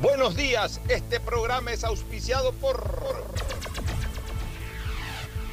Buenos días, este programa es auspiciado por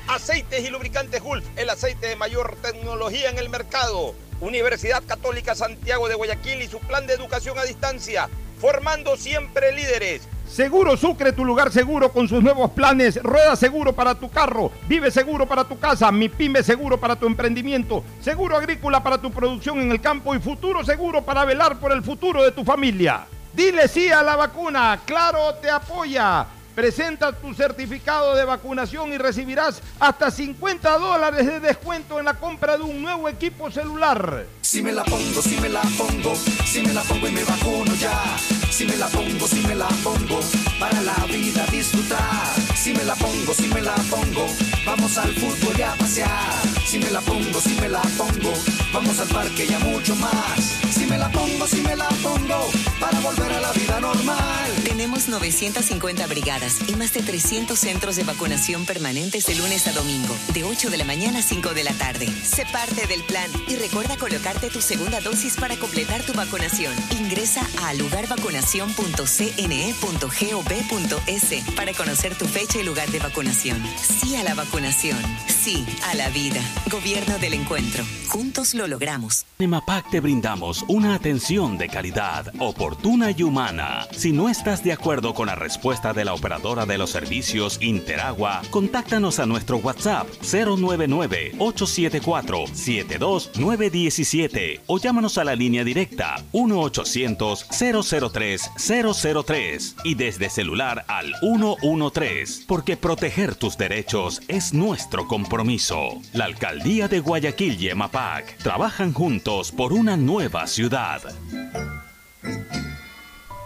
Aceites y Lubricantes Gulf, el aceite de mayor tecnología en el mercado. Universidad Católica Santiago de Guayaquil y su plan de educación a distancia, formando siempre líderes. Seguro Sucre, tu lugar seguro con sus nuevos planes. Rueda seguro para tu carro, vive seguro para tu casa, mi pyme seguro para tu emprendimiento, seguro agrícola para tu producción en el campo y futuro seguro para velar por el futuro de tu familia. Dile sí a la vacuna, claro te apoya. Presenta tu certificado de vacunación y recibirás hasta 50 dólares de descuento en la compra de un nuevo equipo celular. Si me la pongo, si me la pongo, si me la pongo y me vacuno ya. Si me la pongo, si me la pongo, para la vida disfrutar. Si me la pongo, si me la pongo, vamos al fútbol y a pasear. Si me la pongo, si me la pongo, vamos al parque y a mucho más. Si me la pongo, si me la pongo, para volver a la vida normal. Tenemos 950 brigadas y más de 300 centros de vacunación permanentes de lunes a domingo, de 8 de la mañana a 5 de la tarde. Sé parte del plan y recuerda colocarte tu segunda dosis para completar tu vacunación. Ingresa a lugarvacunación.cne.gov.es para conocer tu fecha lugar de vacunación. Sí a la vacunación. Sí a la vida. Gobierno del Encuentro. Juntos lo logramos. En MAPAC te brindamos una atención de calidad, oportuna y humana. Si no estás de acuerdo con la respuesta de la operadora de los servicios Interagua, contáctanos a nuestro WhatsApp 099-874-72917 o llámanos a la línea directa 1-800-003-003 y desde celular al 113, porque proteger tus derechos es nuestro compromiso. La Alcaldía de Guayaquil y EMAPAC trabajan juntos por una nueva ciudad.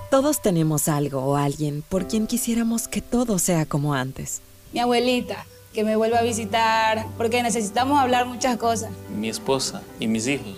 Todos tenemos algo o alguien por quien quisiéramos que todo sea como antes. Mi abuelita, que me vuelva a visitar, porque necesitamos hablar muchas cosas. Mi esposa y mis hijos,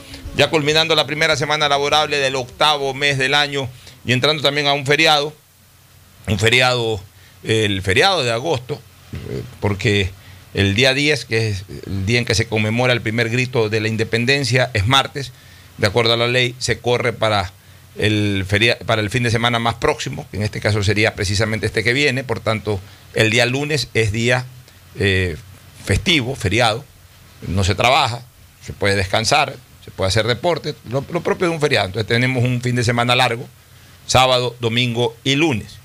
ya culminando la primera semana laborable del octavo mes del año y entrando también a un feriado, un feriado, el feriado de agosto, eh, porque el día 10, que es el día en que se conmemora el primer grito de la independencia, es martes, de acuerdo a la ley, se corre para el, feria, para el fin de semana más próximo, que en este caso sería precisamente este que viene, por tanto, el día lunes es día eh, festivo, feriado, no se trabaja, se puede descansar, se puede hacer deporte, lo, propio de un feriado. Entonces tenemos un fin de semana largo, sábado, domingo y lunes.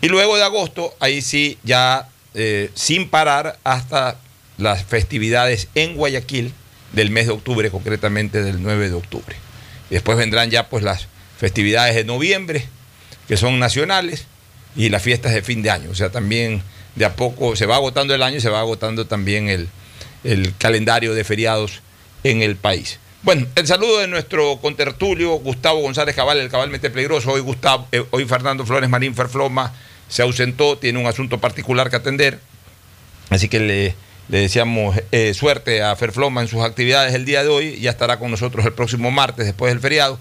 Y luego de agosto, ahí sí ya eh, sin parar hasta las festividades en Guayaquil, del mes de octubre, concretamente del 9 de octubre. Después vendrán ya pues las festividades de noviembre, que son nacionales, y las fiestas de fin de año. O sea, también de a poco se va agotando el año y se va agotando también el, el calendario de feriados en el país. Bueno, el saludo de nuestro contertulio Gustavo González Cabal, el cabalmente peligroso. Hoy, Gustavo, eh, hoy Fernando Flores Marín Ferfloma se ausentó, tiene un asunto particular que atender. Así que le, le deseamos eh, suerte a Ferfloma en sus actividades el día de hoy. Ya estará con nosotros el próximo martes, después del feriado.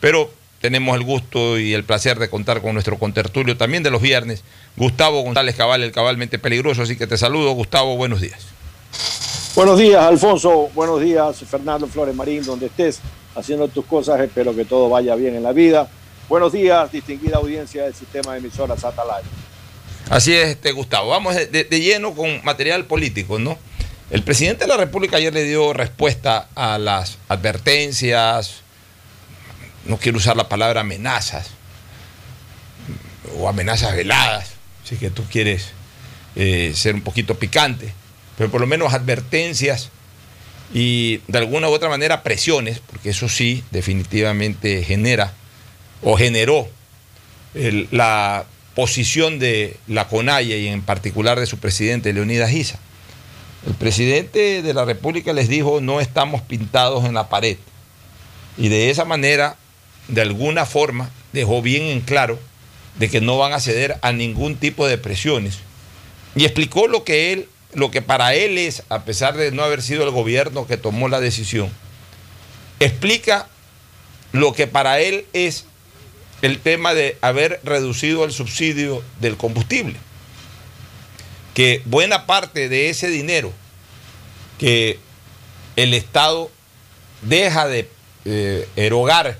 Pero tenemos el gusto y el placer de contar con nuestro contertulio también de los viernes, Gustavo González Cabal, el cabalmente peligroso. Así que te saludo, Gustavo, buenos días. Buenos días, Alfonso. Buenos días, Fernando Flores Marín, donde estés haciendo tus cosas. Espero que todo vaya bien en la vida. Buenos días, distinguida audiencia del sistema de emisoras Atalaya. Así es, este, Gustavo. Vamos de, lleno con material político, ¿no? El presidente de la República ayer le dio respuesta a las advertencias, no quiero usar la palabra amenazas, o amenazas veladas, si que tú quieres eh, ser un poquito picante pero por lo menos advertencias y de alguna u otra manera presiones, porque eso sí definitivamente genera o generó la posición de la CONAIE y en particular de su presidente Leonidas Giza. El presidente de la República les dijo no estamos pintados en la pared y de esa manera, de alguna forma, dejó bien en claro de que no van a ceder a ningún tipo de presiones y explicó lo que él lo que para él es, a pesar de no haber sido el gobierno que tomó la decisión, explica lo que para él es el tema de haber reducido el subsidio del combustible. Que buena parte de ese dinero que el Estado deja de eh, erogar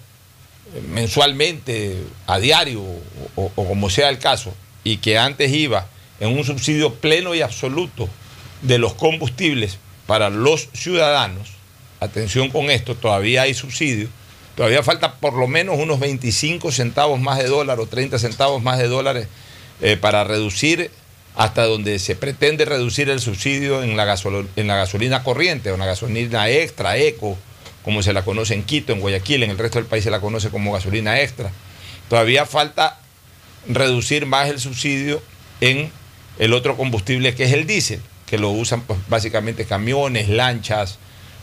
mensualmente, a diario, o, o como sea el caso, y que antes iba en un subsidio pleno y absoluto de los combustibles para los ciudadanos, atención con esto, todavía hay subsidio, todavía falta por lo menos unos 25 centavos más de dólar o 30 centavos más de dólares eh, para reducir hasta donde se pretende reducir el subsidio en la, en la gasolina corriente o en la gasolina extra, eco, como se la conoce en Quito, en Guayaquil, en el resto del país se la conoce como gasolina extra. Todavía falta reducir más el subsidio en el otro combustible que es el diésel, que lo usan pues, básicamente camiones, lanchas,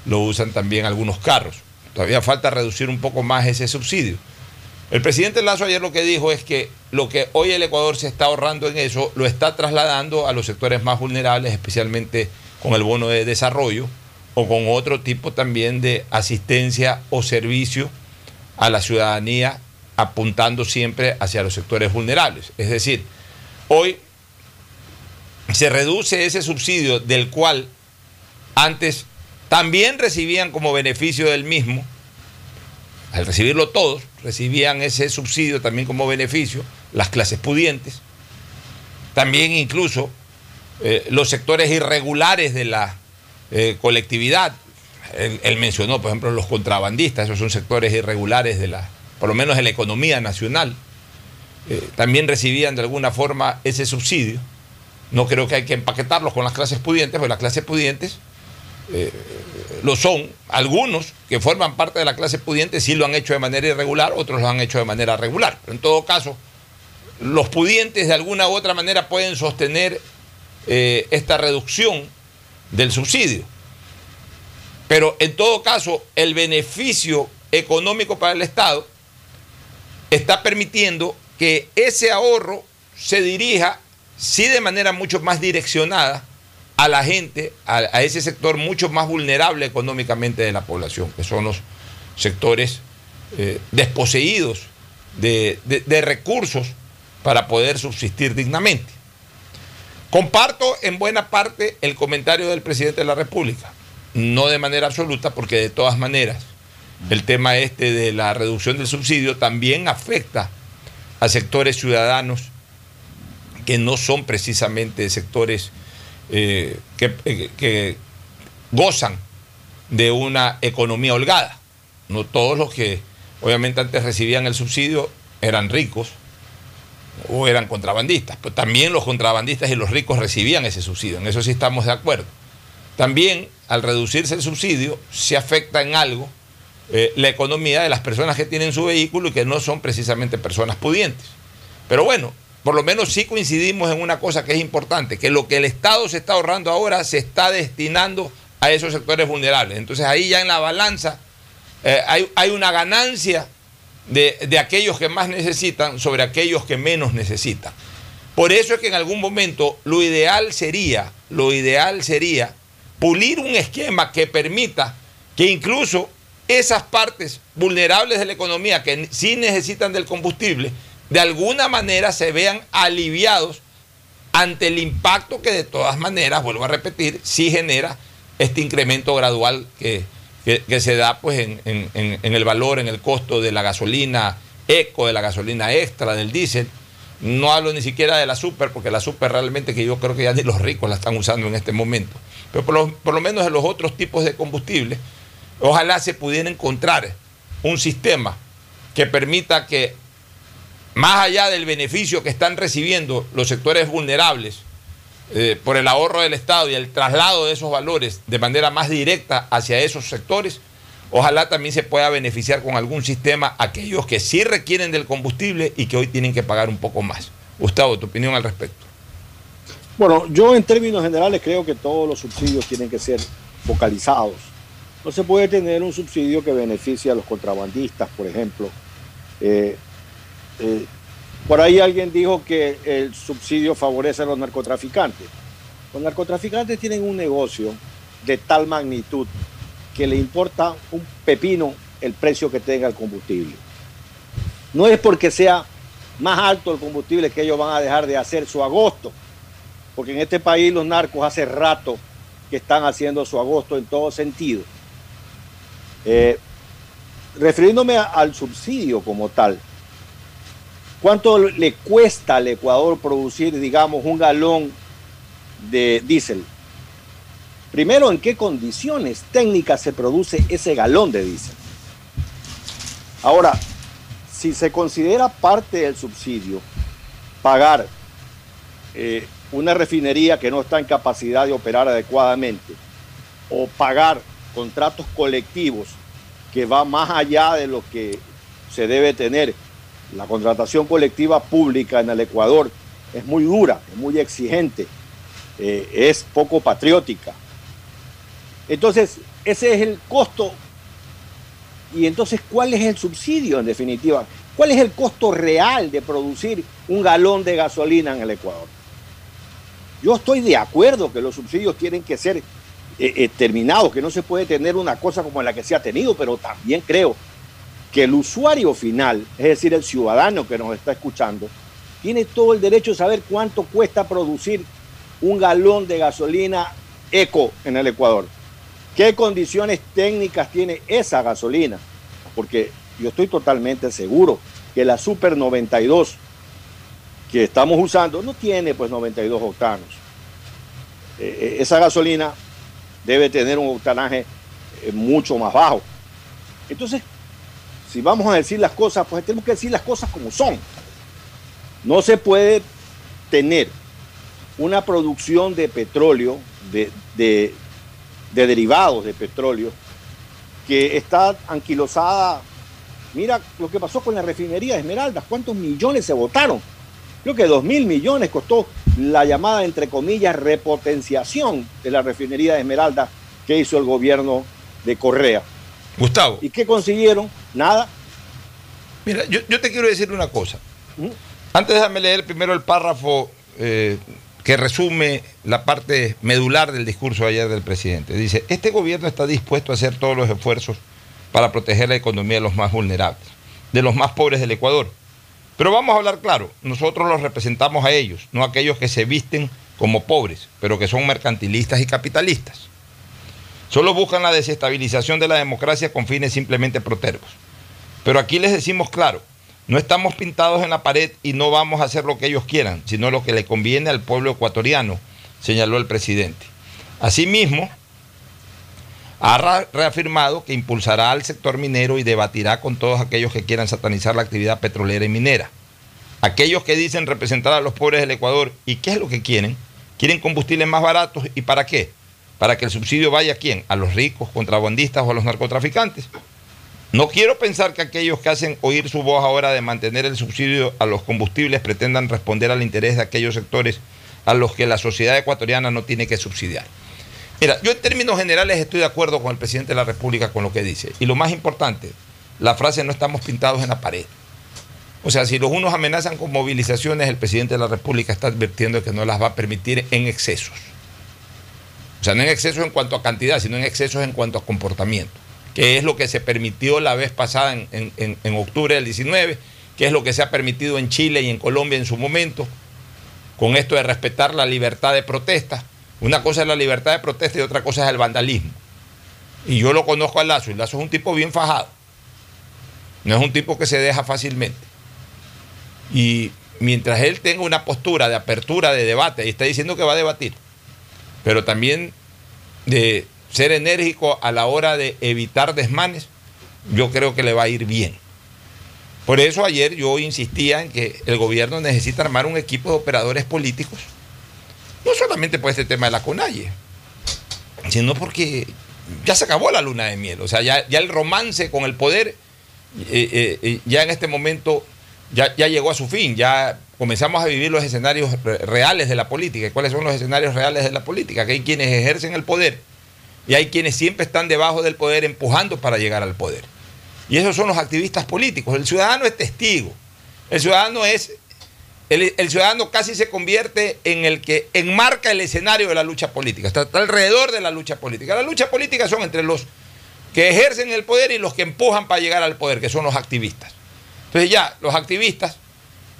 lo usan también algunos carros. Todavía falta reducir un poco más ese subsidio. El presidente Lazo ayer lo que dijo es que lo que hoy el Ecuador se está ahorrando en eso lo está trasladando a los sectores más vulnerables, especialmente con el bono de desarrollo o con otro tipo también de asistencia o servicio a la ciudadanía apuntando siempre hacia los sectores vulnerables. Es decir, hoy se reduce ese subsidio del cual antes también recibían como beneficio del mismo, al recibirlo todos, recibían ese subsidio también como beneficio las clases pudientes, también incluso eh, los sectores irregulares de la eh, colectividad. Él, mencionó, por ejemplo, los contrabandistas, esos son sectores irregulares de la, por lo menos de la economía nacional. Eh, también recibían de alguna forma ese subsidio. No creo que hay que empaquetarlos con las clases pudientes, porque las clases pudientes eh, lo son. Algunos que forman parte de la clase pudiente sí lo han hecho de manera irregular, otros lo han hecho de manera regular. Pero en todo caso, los pudientes de alguna u otra manera pueden sostener eh, esta reducción del subsidio. Pero en todo caso, el beneficio económico para el Estado está permitiendo que ese ahorro se dirija sí de manera mucho más direccionada a la gente, a, ese sector mucho más vulnerable económicamente de la población, que son los sectores eh, desposeídos de, de, de, recursos para poder subsistir dignamente. Comparto en buena parte el comentario del presidente de la República, no de manera absoluta, porque de todas maneras el tema este de la reducción del subsidio también afecta a sectores ciudadanos que no son precisamente sectores eh, que, eh, que, gozan de una economía holgada. No todos los que obviamente antes recibían el subsidio eran ricos o eran contrabandistas, pero también los contrabandistas y los ricos recibían ese subsidio, en eso sí estamos de acuerdo. también al reducirse el subsidio se afecta en algo eh, la economía de las personas que tienen su vehículo y que no son precisamente personas pudientes. Pero bueno, por lo menos sí coincidimos en una cosa que es importante, que lo que el Estado se está ahorrando ahora se está destinando a esos sectores vulnerables. Entonces ahí ya en la balanza eh, hay, una ganancia de, de aquellos que más necesitan sobre aquellos que menos necesitan. Por eso es que en algún momento lo ideal sería, lo ideal sería pulir un esquema que permita que incluso esas partes vulnerables de la economía que sí necesitan del combustible, de alguna manera se vean aliviados ante el impacto que de todas maneras, vuelvo a repetir, sí genera este incremento gradual que, que, se da pues, en, en, en, el valor, en el costo de la gasolina eco, de la gasolina extra, del diésel. No hablo ni siquiera de la super, porque la super realmente que yo creo que ya ni los ricos la están usando en este momento. Pero por lo, por lo menos en los otros tipos de combustible, ojalá se pudiera encontrar un sistema que permita que más allá del beneficio que están recibiendo los sectores vulnerables eh, por el ahorro del Estado y el traslado de esos valores de manera más directa hacia esos sectores, ojalá también se pueda beneficiar con algún sistema aquellos que sí requieren del combustible y que hoy tienen que pagar un poco más. Gustavo, tu opinión al respecto. Bueno, yo en términos generales creo que todos los subsidios tienen que ser focalizados. No se puede tener un subsidio que beneficie a los contrabandistas, por ejemplo, eh, eh, por ahí alguien dijo que el subsidio favorece a los narcotraficantes. Los narcotraficantes tienen un negocio de tal magnitud que le importa un pepino el precio que tenga el combustible. No es porque sea más alto el combustible que ellos van a dejar de hacer su agosto, porque en este país los narcos hace rato que están haciendo su agosto en todo sentido. Eh, refiriéndome al subsidio como tal, ¿Cuánto le cuesta al Ecuador producir, digamos, un galón de diésel? Primero, ¿en qué condiciones técnicas se produce ese galón de diésel? Ahora, si se considera parte del subsidio pagar eh, una refinería que no está en capacidad de operar adecuadamente o pagar contratos colectivos que va más allá de lo que se debe tener la contratación colectiva pública en el Ecuador es muy dura, es muy exigente, eh, es poco patriótica. Entonces, ese es el costo. Y entonces, ¿cuál es el subsidio en definitiva? ¿Cuál es el costo real de producir un galón de gasolina en el Ecuador? Yo estoy de acuerdo que los subsidios tienen que ser eh, eh, terminados, que no se puede tener una cosa como la que se ha tenido, pero también creo que el usuario final, es decir, el ciudadano que nos está escuchando, tiene todo el derecho de saber cuánto cuesta producir un galón de gasolina eco en el Ecuador. ¿Qué condiciones técnicas tiene esa gasolina? Porque yo estoy totalmente seguro que la Super 92 que estamos usando no tiene pues 92 octanos. Eh, eh, esa gasolina debe tener un octanaje eh, mucho más bajo. Entonces, si vamos a decir las cosas, pues tenemos que decir las cosas como son. No se puede tener una producción de petróleo, de, derivados de petróleo, que está anquilosada. Mira lo que pasó con la refinería de Esmeraldas, cuántos millones se votaron. Creo que dos mil millones costó la llamada, entre comillas, repotenciación de la refinería de Esmeraldas que hizo el gobierno de Correa. Gustavo. ¿Y qué consiguieron? Nada. Mira, yo, te quiero decir una cosa. ¿Mm? Antes déjame leer primero el párrafo eh, que resume la parte medular del discurso ayer del presidente. Dice, este gobierno está dispuesto a hacer todos los esfuerzos para proteger la economía de los más vulnerables, de los más pobres del Ecuador. Pero vamos a hablar claro, nosotros los representamos a ellos, no a aquellos que se visten como pobres, pero que son mercantilistas y capitalistas. Solo buscan la desestabilización de la democracia con fines simplemente protervos. Pero aquí les decimos claro, no estamos pintados en la pared y no vamos a hacer lo que ellos quieran, sino lo que le conviene al pueblo ecuatoriano, señaló el presidente. Asimismo, ha reafirmado que impulsará al sector minero y debatirá con todos aquellos que quieran satanizar la actividad petrolera y minera. Aquellos que dicen representar a los pobres del Ecuador, ¿y qué es lo que quieren? Quieren combustibles más baratos, ¿y para qué? Para que el subsidio vaya a quién? A los ricos, contrabandistas o a los narcotraficantes. No quiero pensar que aquellos que hacen oír su voz ahora de mantener el subsidio a los combustibles pretendan responder al interés de aquellos sectores a los que la sociedad ecuatoriana no tiene que subsidiar. Mira, yo en términos generales estoy de acuerdo con el presidente de la República con lo que dice. Y lo más importante, la frase no estamos pintados en la pared. O sea, si los unos amenazan con movilizaciones, el presidente de la República está advirtiendo que no las va a permitir en excesos. O sea, no en excesos en cuanto a cantidad, sino en excesos en cuanto a comportamiento, que es lo que se permitió la vez pasada en, octubre del 19, que es lo que se ha permitido en Chile y en Colombia en su momento, con esto de respetar la libertad de protesta una cosa es la libertad de protesta y otra cosa es el vandalismo. Y yo lo conozco a Lazo, y Lazo es un tipo bien fajado. No es un tipo que se deja fácilmente. Y mientras él tenga una postura de apertura, de debate, y está diciendo que va a debatir, pero también de ser enérgico a la hora de evitar desmanes, yo creo que le va a ir bien. Por eso ayer yo insistía en que el gobierno necesita armar un equipo de operadores políticos no solamente por este tema de la CONAIE, sino porque ya se acabó la luna de miel. O sea, ya, el romance con el poder, eh, eh, eh, ya en este momento, ya, ya llegó a su fin. Ya comenzamos a vivir los escenarios reales de la política. ¿Y cuáles son los escenarios reales de la política? Que hay quienes ejercen el poder y hay quienes siempre están debajo del poder empujando para llegar al poder. Y esos son los activistas políticos. El ciudadano es testigo. El ciudadano es el, ciudadano casi se convierte en el que enmarca el escenario de la lucha política, está, alrededor de la lucha política. La lucha política son entre los que ejercen el poder y los que empujan para llegar al poder, que son los activistas. Entonces ya, los activistas,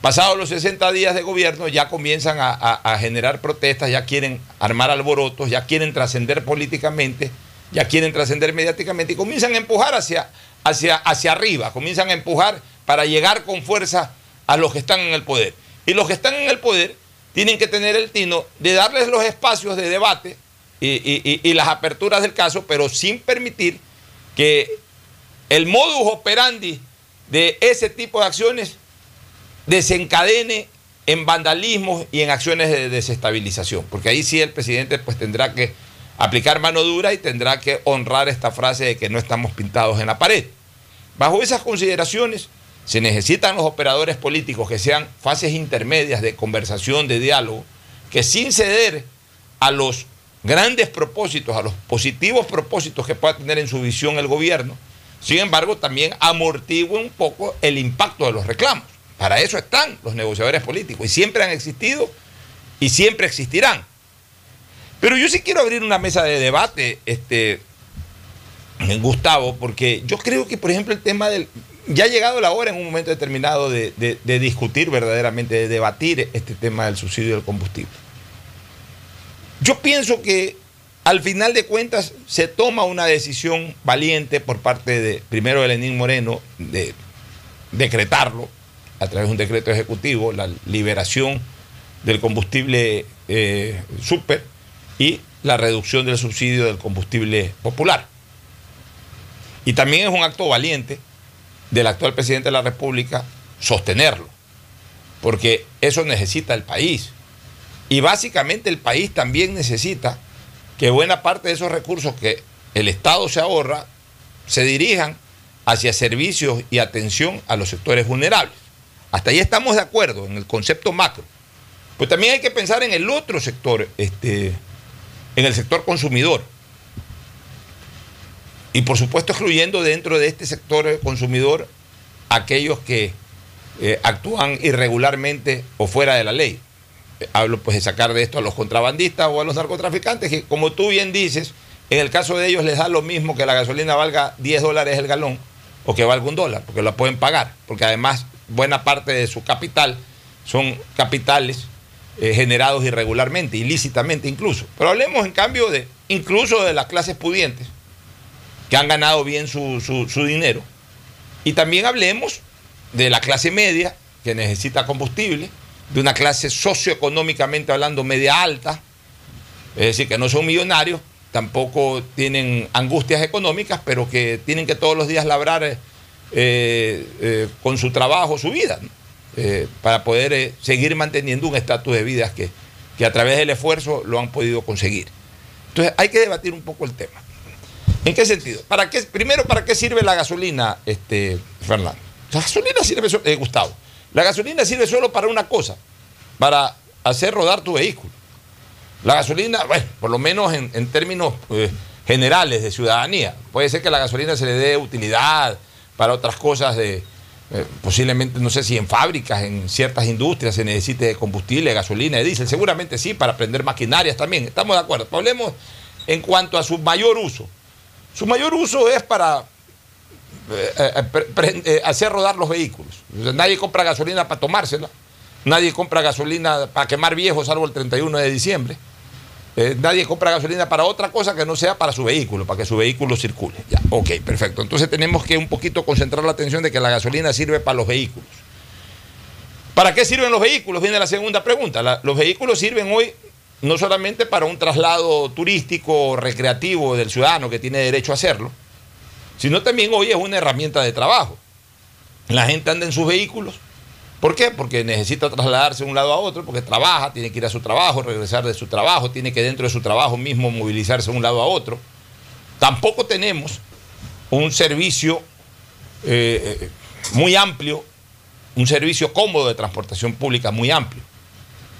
pasados los 60 días de gobierno, ya comienzan a, generar protestas, ya quieren armar alborotos, ya quieren trascender políticamente, ya quieren trascender mediáticamente y comienzan a empujar hacia, hacia, hacia arriba, comienzan a empujar para llegar con fuerza a los que están en el poder. Y los que están en el poder tienen que tener el tino de darles los espacios de debate y, las aperturas del caso, pero sin permitir que el modus operandi de ese tipo de acciones desencadene en vandalismo y en acciones de desestabilización. Porque ahí sí el presidente pues tendrá que aplicar mano dura y tendrá que honrar esta frase de que no estamos pintados en la pared. Bajo esas consideraciones, se necesitan los operadores políticos que sean fases intermedias de conversación, de diálogo, que sin ceder a los grandes propósitos, a los positivos propósitos que pueda tener en su visión el gobierno, sin embargo también amortigua un poco el impacto de los reclamos. Para eso están los negociadores políticos y siempre han existido y siempre existirán. Pero yo sí quiero abrir una mesa de debate, este, Gustavo, porque yo creo que, por ejemplo, el tema del, ya ha llegado la hora en un momento determinado de, discutir verdaderamente, de debatir este tema del subsidio del combustible. Yo pienso que al final de cuentas se toma una decisión valiente por parte de, primero de Lenín Moreno, de decretarlo a través de un decreto ejecutivo, la liberación del combustible eh, super y la reducción del subsidio del combustible popular. Y también es un acto valiente del actual presidente de la República sostenerlo, porque eso necesita el país. Y básicamente el país también necesita que buena parte de esos recursos que el Estado se ahorra se dirijan hacia servicios y atención a los sectores vulnerables. Hasta ahí estamos de acuerdo en el concepto macro. Pues también hay que pensar en el otro sector, este, en el sector consumidor. Y por supuesto excluyendo dentro de este sector consumidor aquellos que eh, actúan irregularmente o fuera de la ley. Hablo pues de sacar de esto a los contrabandistas o a los narcotraficantes, que como tú bien dices, en el caso de ellos les da lo mismo que la gasolina valga 10 dólares el galón o que valga un dólar, porque la pueden pagar, porque además buena parte de su capital son capitales eh, generados irregularmente, ilícitamente incluso. Pero hablemos en cambio de incluso de las clases pudientes, que han ganado bien su, dinero. Y también hablemos de la clase media, que necesita combustible, de una clase socioeconómicamente hablando media alta, es decir, que no son millonarios, tampoco tienen angustias económicas, pero que tienen que todos los días labrar eh, eh, con su trabajo su vida, eh, para poder seguir manteniendo un estatus de vida que, que a través del esfuerzo lo han podido conseguir. Entonces hay que debatir un poco el tema. ¿En qué sentido? ¿Para qué, primero, ¿para qué sirve la gasolina, este, Fernando? La gasolina sirve, Gustavo, la gasolina sirve solo para una cosa, para hacer rodar tu vehículo. La gasolina, bueno, por lo menos en, términos generales de ciudadanía, puede ser que la gasolina se le dé utilidad para otras cosas de, eh, posiblemente, no sé si en fábricas, en ciertas industrias se necesite de combustible, gasolina, de diésel, seguramente sí, para prender maquinarias también, estamos de acuerdo. Hablemos en cuanto a su mayor uso. Su mayor uso es para eh, eh, hacer rodar los vehículos. Nadie compra gasolina para tomársela, nadie compra gasolina para quemar viejos, salvo el 31 de diciembre. Eh, nadie compra gasolina para otra cosa que no sea para su vehículo, para que su vehículo circule. Ya, ok, perfecto. Entonces tenemos que un poquito concentrar la atención de que la gasolina sirve para los vehículos. ¿Para qué sirven los vehículos? Viene la segunda pregunta. Los vehículos sirven hoy no solamente para un traslado turístico o recreativo del ciudadano que tiene derecho a hacerlo, sino también hoy es una herramienta de trabajo. La gente anda en sus vehículos. ¿Por qué? Porque necesita trasladarse de un lado a otro, porque trabaja, tiene que ir a su trabajo, regresar de su trabajo, tiene que dentro de su trabajo mismo movilizarse de un lado a otro. Tampoco tenemos un servicio eh, eh, muy amplio, un servicio cómodo de transportación pública muy amplio.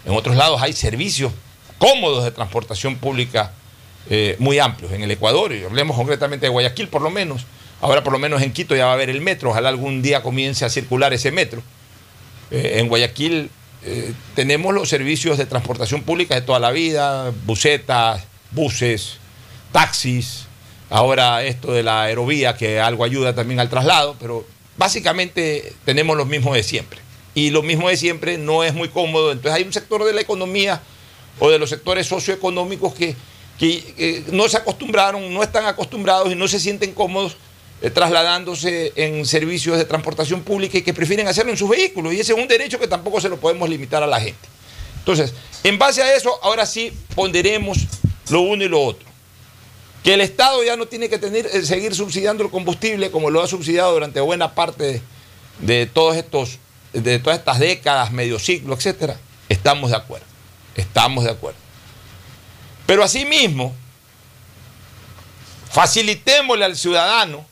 En otros lados hay servicios cómodos de transportación pública eh, muy amplios. En el Ecuador, y hablemos concretamente de Guayaquil por lo menos, ahora por lo menos en Quito ya va a haber el metro, ojalá algún día comience a circular ese metro. Eh, en Guayaquil eh, tenemos los servicios de transportación pública de toda la vida, busetas, buses, taxis, ahora esto de la aerovía que algo ayuda también al traslado, pero básicamente tenemos lo mismo de siempre. Y lo mismo de siempre no es muy cómodo, entonces hay un sector de la economía o de los sectores socioeconómicos que, eh, no se acostumbraron, no están acostumbrados y no se sienten cómodos trasladándose en servicios de transportación pública y que prefieren hacerlo en sus vehículos. Y ese es un derecho que tampoco se lo podemos limitar a la gente. Entonces, en base a eso, ahora sí ponderemos lo uno y lo otro. Que el Estado ya no tiene que tener, eh, seguir subsidiando el combustible como lo ha subsidiado durante buena parte de, de todos estos, de todas estas décadas, medio siglo, etcétera. Estamos de acuerdo. Estamos de acuerdo. Pero asimismo, facilitémosle al ciudadano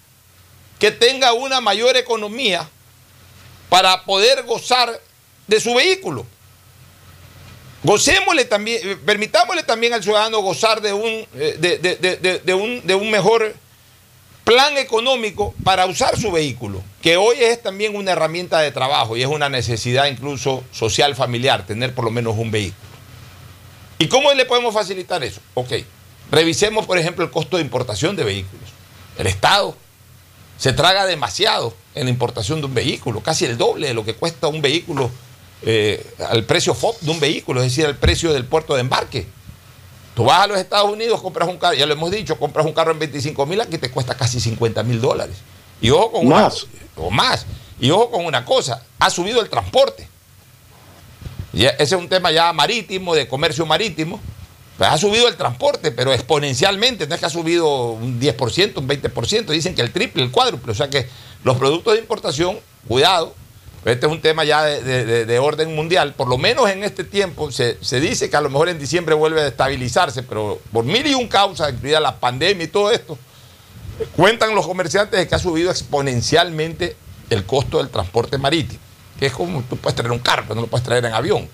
que tenga una mayor economía para poder gozar de su vehículo. Gocémosle también, eh, permitámosle también al ciudadano gozar de un, eh, de, de- un, de un mejor plan económico para usar su vehículo, que hoy es también una herramienta de trabajo y es una necesidad incluso social familiar, tener por lo menos un vehículo. ¿Y cómo le podemos facilitar eso? Ok, revisemos por ejemplo el costo de importación de vehículos. El Estado se traga demasiado en la importación de un vehículo, casi el doble de lo que cuesta un vehículo eh, al precio FOB de un vehículo, es decir, al precio del puerto de embarque. Tú vas a los Estados Unidos, compras un carro, ya lo hemos dicho, compras un carro en 25 mil, aquí te cuesta casi 50 mil dólares. Y ojo con Más. una o más. Y ojo con una cosa, ha subido el transporte. Ese es un tema ya marítimo, de comercio marítimo. Pues ha subido el transporte, pero exponencialmente, no es que ha subido un 10%, un 20%, dicen que el triple, el cuádruple. O sea que los productos de importación, cuidado, este es un tema ya de, de- de- de orden mundial. Por lo menos en este tiempo se, se dice que a lo mejor en diciembre vuelve a estabilizarse, pero por mil y un causas, incluida la pandemia y todo esto, cuentan los comerciantes de que ha subido exponencialmente el costo del transporte marítimo, que es como tú puedes traer un carro, pero no lo puedes traer en avión.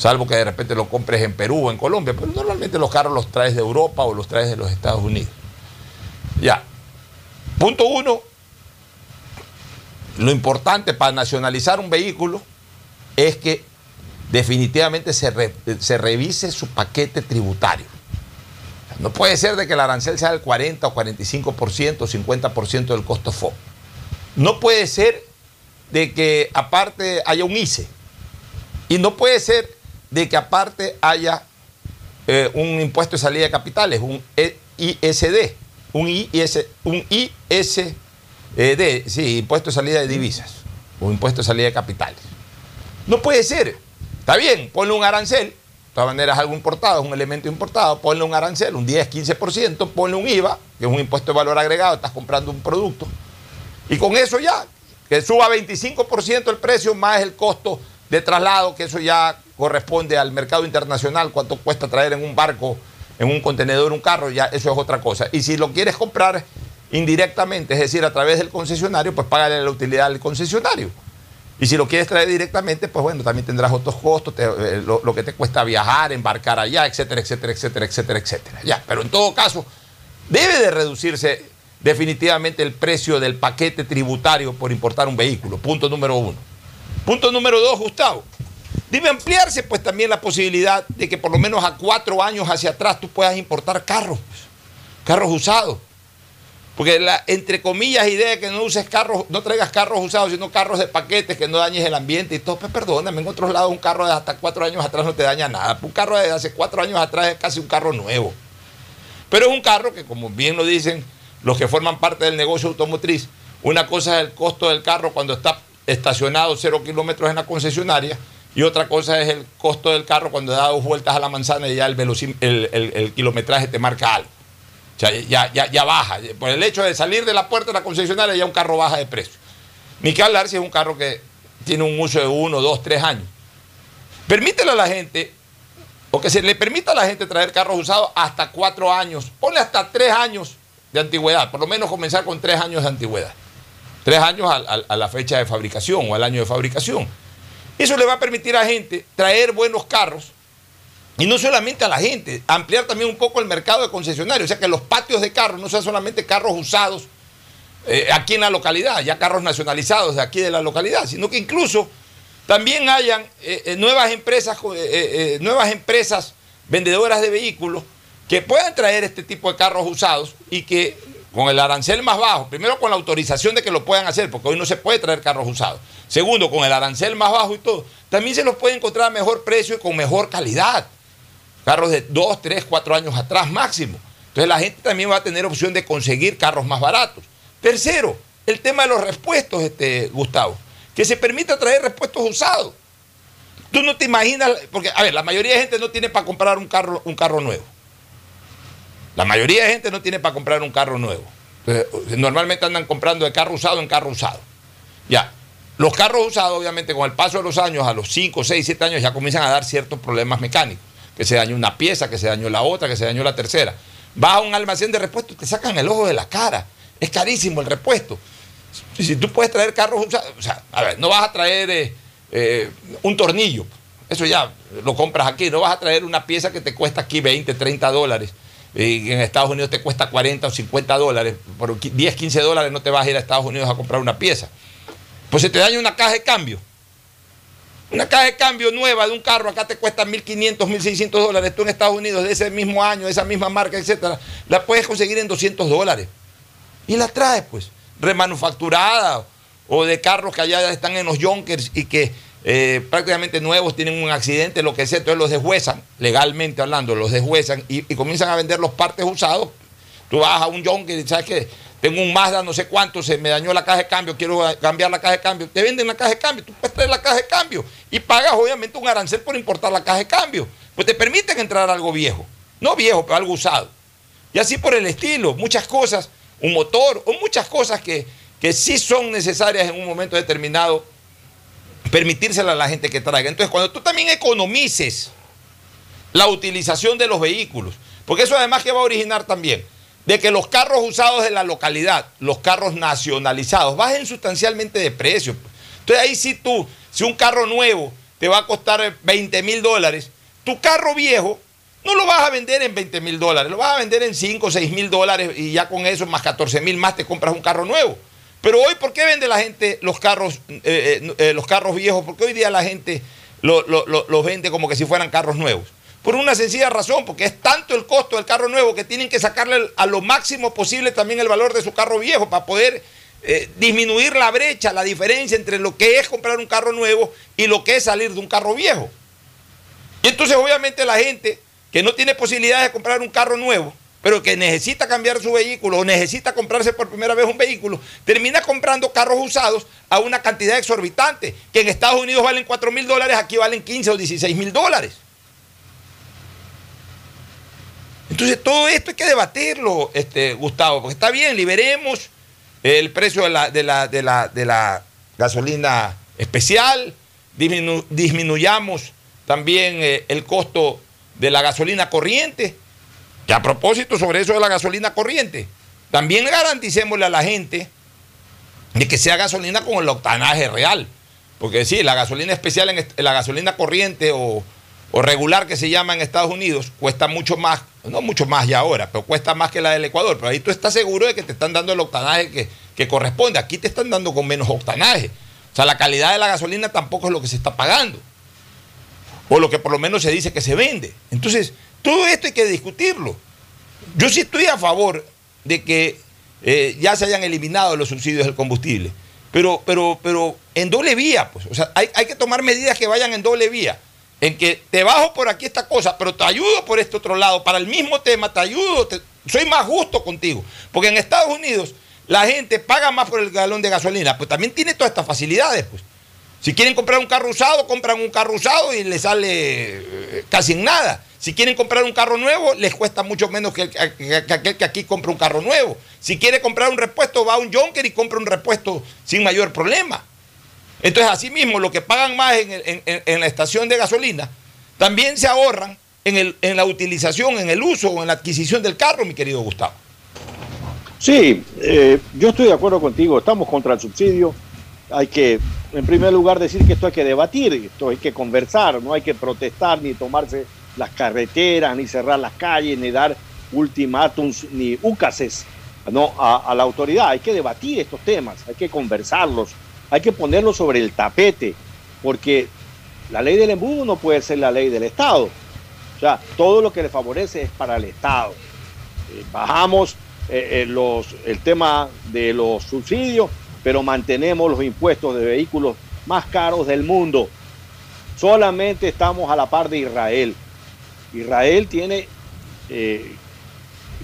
Salvo que de repente lo compres en Perú o en Colombia, pero normalmente los carros los traes de Europa o los traes de los Estados Unidos. Ya. Punto uno, lo importante para nacionalizar un vehículo es que definitivamente se, se revise su paquete tributario. No puede ser de que el arancel sea del 40 o 45% o 50% del costo FOB. No puede ser de que aparte haya un ICE. Y no puede ser de que aparte haya eh, un impuesto de salida de capitales, un E- ISD, un, IS, un ISD, sí, impuesto de salida de divisas, o impuesto de salida de capitales. No puede ser. Está bien, ponle un arancel, de todas maneras algo importado, es un elemento importado, ponle un arancel, un 10, 15%, ponle un IVA, que es un impuesto de valor agregado, estás comprando un producto, y con eso ya, que suba 25% el precio más el costo de traslado, que eso ya corresponde al mercado internacional, cuánto cuesta traer en un barco en un contenedor un carro, ya eso es otra cosa. Y si lo quieres comprar indirectamente, es decir, a través del concesionario, pues págale la utilidad al concesionario. Y si lo quieres traer directamente, pues bueno, también tendrás otros costos, eh, lo, que te cuesta viajar, embarcar allá, etcétera, etcétera, etcétera, etcétera, etcétera. Ya, pero en todo caso, debe de reducirse definitivamente el precio del paquete tributario por importar un vehículo. Punto número uno. Punto número dos, Gustavo. Debe ampliarse pues también la posibilidad de que por lo menos a cuatro años hacia atrás tú puedas importar carros, carros usados. Porque la, entre comillas, idea de que no uses carros, no traigas carros usados, sino carros de paquetes, que no dañes el ambiente y todo. Pues perdóname, en otros lados un carro de hasta cuatro años atrás no te daña nada. Un carro de hace cuatro años atrás es casi un carro nuevo. Pero es un carro que, como bien lo dicen los que forman parte del negocio automotriz, una cosa es el costo del carro cuando está estacionado cero kilómetros en la concesionaria y otra cosa es el costo del carro cuando da dos vueltas a la manzana y ya el, kilometraje te marca algo. O sea, ya, ya, ya, baja. Por el hecho de salir de la puerta de la concesionaria, ya un carro baja de precio. Ni que es un carro que tiene un uso de uno, dos, tres años. Permítele a la gente, o que se le permita a la gente traer carros usados hasta cuatro años. Ponle hasta tres años de antigüedad. Por lo menos comenzar con tres años de antigüedad. Tres años a la fecha de fabricación o al año de fabricación. Eso le va a permitir a la gente traer buenos carros y no solamente a la gente, ampliar también un poco el mercado de concesionarios, o sea que los patios de carros no sean solamente carros usados eh, aquí en la localidad, ya carros nacionalizados de aquí de la localidad, sino que incluso también hayan eh, eh, nuevas empresas, nuevas empresas vendedoras de vehículos que puedan traer este tipo de carros usados y que con el arancel más bajo, primero con la autorización de que lo puedan hacer, porque hoy no se puede traer carros usados. Segundo, con el arancel más bajo y todo, también se los puede encontrar a mejor precio y con mejor calidad carros de 2, 3, 4 años atrás máximo. Entonces la gente también va a tener opción de conseguir carros más baratos. Tercero, el tema de los repuestos, este, Gustavo. Que se permita traer repuestos usados. Tú no te imaginas, porque, a ver, la mayoría de gente no tiene para comprar un carro, un carro nuevo. La mayoría de gente no tiene para comprar un carro nuevo. Entonces, normalmente andan comprando de carro usado en carro usado. Ya. Los carros usados, obviamente, con el paso de los años, a los 5, 6, 7 años, ya comienzan a dar ciertos problemas mecánicos que se dañó una pieza, que se dañó la otra, que se dañó la tercera. Vas a un almacén de repuestos, te sacan el ojo de la cara. Es carísimo el repuesto. Si tú puedes traer carros usados, o sea, a ver, no vas a traer eh, eh, un tornillo, eso ya lo compras aquí, no vas a traer una pieza que te cuesta aquí 20, 30 dólares y en Estados Unidos te cuesta 40 o 50 dólares, por 10, 15 dólares no te vas a ir a Estados Unidos a comprar una pieza. Pues se te daña una caja de cambio una caja de cambio nueva de un carro acá te cuesta 1.500, 1.600 dólares. Tú en Estados Unidos de ese mismo año, de esa misma marca, etcétera, la puedes conseguir en 200 dólares. Y la traes, pues, remanufacturada o de carros que allá están en los Junkers y que eh, prácticamente nuevos tienen un accidente, lo que sea. Entonces los deshuesan, legalmente hablando, los deshuesan y, comienzan a vender los partes usados. Tú vas a un Junker y sabes que tengo un Mazda no sé cuánto, se me dañó la caja de cambio, quiero cambiar la caja de cambio. Te venden la caja de cambio, tú puedes traer la caja de cambio y pagas obviamente un arancel por importar la caja de cambio. Pues te permiten entrar algo viejo, no viejo, pero algo usado. Y así por el estilo, muchas cosas, un motor o muchas cosas que, que sí son necesarias en un momento determinado, permitírsela a la gente que traiga. Entonces, cuando tú también economices la utilización de los vehículos, porque eso además que va a originar también de que los carros usados de la localidad, los carros nacionalizados, bajen sustancialmente de precio. Entonces ahí sí tú, si un carro nuevo te va a costar 20 mil dólares, tu carro viejo no lo vas a vender en 20 mil dólares, lo vas a vender en 5 o 6 mil dólares y ya con eso más 14 mil más te compras un carro nuevo. Pero hoy, ¿por qué vende la gente los carros, eh, eh, eh, los carros viejos? Porque hoy día la gente los vende como que si fueran carros nuevos. Por una sencilla razón, porque es tanto el costo del carro nuevo que tienen que sacarle a lo máximo posible también el valor de su carro viejo para poder eh, disminuir la brecha, la diferencia entre lo que es comprar un carro nuevo y lo que es salir de un carro viejo. Y entonces obviamente la gente que no tiene posibilidades de comprar un carro nuevo, pero que necesita cambiar su vehículo o necesita comprarse por primera vez un vehículo, termina comprando carros usados a una cantidad exorbitante, que en Estados Unidos valen 4 mil dólares, aquí valen 15 o 16 mil dólares. Entonces, todo esto hay que debatirlo, este, Gustavo, porque está bien, liberemos el precio de la, de la, de la, gasolina especial, disminuyamos también eh, el costo de la gasolina corriente, Que a propósito sobre eso de la gasolina corriente, también garanticémosle a la gente de que sea gasolina con el octanaje real. Porque sí, la gasolina especial, en la gasolina corriente o, regular que se llama en Estados Unidos, cuesta mucho más, no mucho más ya ahora, pero cuesta más que la del Ecuador. Pero ahí tú estás seguro de que te están dando el octanaje que, que corresponde. Aquí te están dando con menos octanaje. O sea, la calidad de la gasolina tampoco es lo que se está pagando. O lo que por lo menos se dice que se vende. Entonces, todo esto hay que discutirlo. Yo sí estoy a favor de que eh, ya se hayan eliminado los subsidios del combustible. Pero, pero, pero en doble vía, pues. O sea, hay, que tomar medidas que vayan en doble vía. En que te bajo por aquí esta cosa, pero te ayudo por este otro lado. Para el mismo tema, te ayudo, soy más justo contigo. Porque en Estados Unidos la gente paga más por el galón de gasolina. Pues también tiene todas estas facilidades, pues. Si quieren comprar un carro usado, compran un carro usado y le sale eh, casi en nada. Si quieren comprar un carro nuevo, les cuesta mucho menos que, aquel que aquí compra un carro nuevo. Si quiere comprar un repuesto, va a un Jonker y compra un repuesto sin mayor problema. Entonces, así mismo, lo que pagan más en, la estación de gasolina, también se ahorran en, la utilización, en el uso o en la adquisición del carro, mi querido Gustavo. Sí, eh, yo estoy de acuerdo contigo. Estamos contra el subsidio. Hay que, en primer lugar, decir que esto hay que debatir, esto hay que conversar, no hay que protestar ni tomarse las carreteras, ni cerrar las calles, ni dar ultimátums, ni ucases. A, la autoridad. Hay que debatir estos temas, hay que conversarlos, hay que ponerlos sobre el tapete, porque la ley del embudo no puede ser la ley del Estado. O sea, todo lo que le favorece es para el Estado. Eh, bajamos eh, eh, los, el tema de los subsidios, pero mantenemos los impuestos de vehículos más caros del mundo. Solamente estamos a la par de Israel. Israel tiene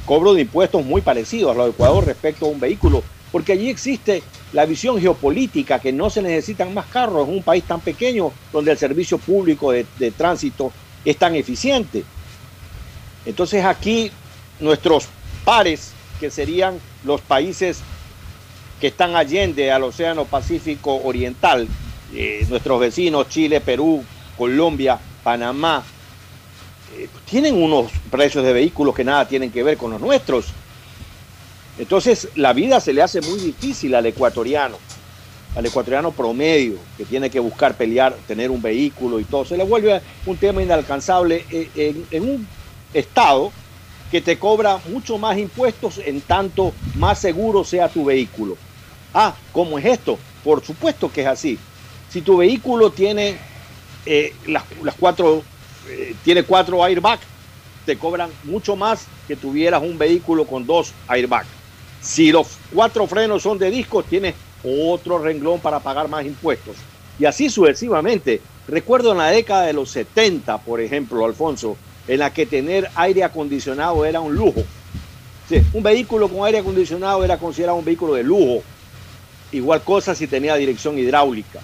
cobro de impuestos muy parecidos a lo de Ecuador respecto a un vehículo, porque allí existe la visión geopolítica que no se necesitan más carros en un país tan pequeño donde el servicio público de, tránsito es tan eficiente. Entonces aquí nuestros pares, que serían los países que están allende al Océano Pacífico Oriental, eh, nuestros vecinos Chile, Perú, Colombia, Panamá, eh, tienen unos precios de vehículos que nada tienen que ver con los nuestros. Entonces la vida se le hace muy difícil al ecuatoriano, al ecuatoriano promedio, que tiene que buscar pelear, tener un vehículo y todo. Se le vuelve un tema inalcanzable en, en un estado que te cobra mucho más impuestos en tanto más seguro sea tu vehículo. Ah, ¿cómo es esto? Por supuesto que es así. Si tu vehículo tiene eh, las, cuatro eh, tiene cuatro airbags, te cobran mucho más que tuvieras un vehículo con dos airbags. Si los cuatro frenos son de disco, tienes otro renglón para pagar más impuestos. Y así sucesivamente. Recuerdo en la década de los 70, por ejemplo, Alfonso, en la que tener aire acondicionado era un lujo. un vehículo con aire acondicionado era considerado un vehículo de lujo. Igual cosa si tenía dirección hidráulica.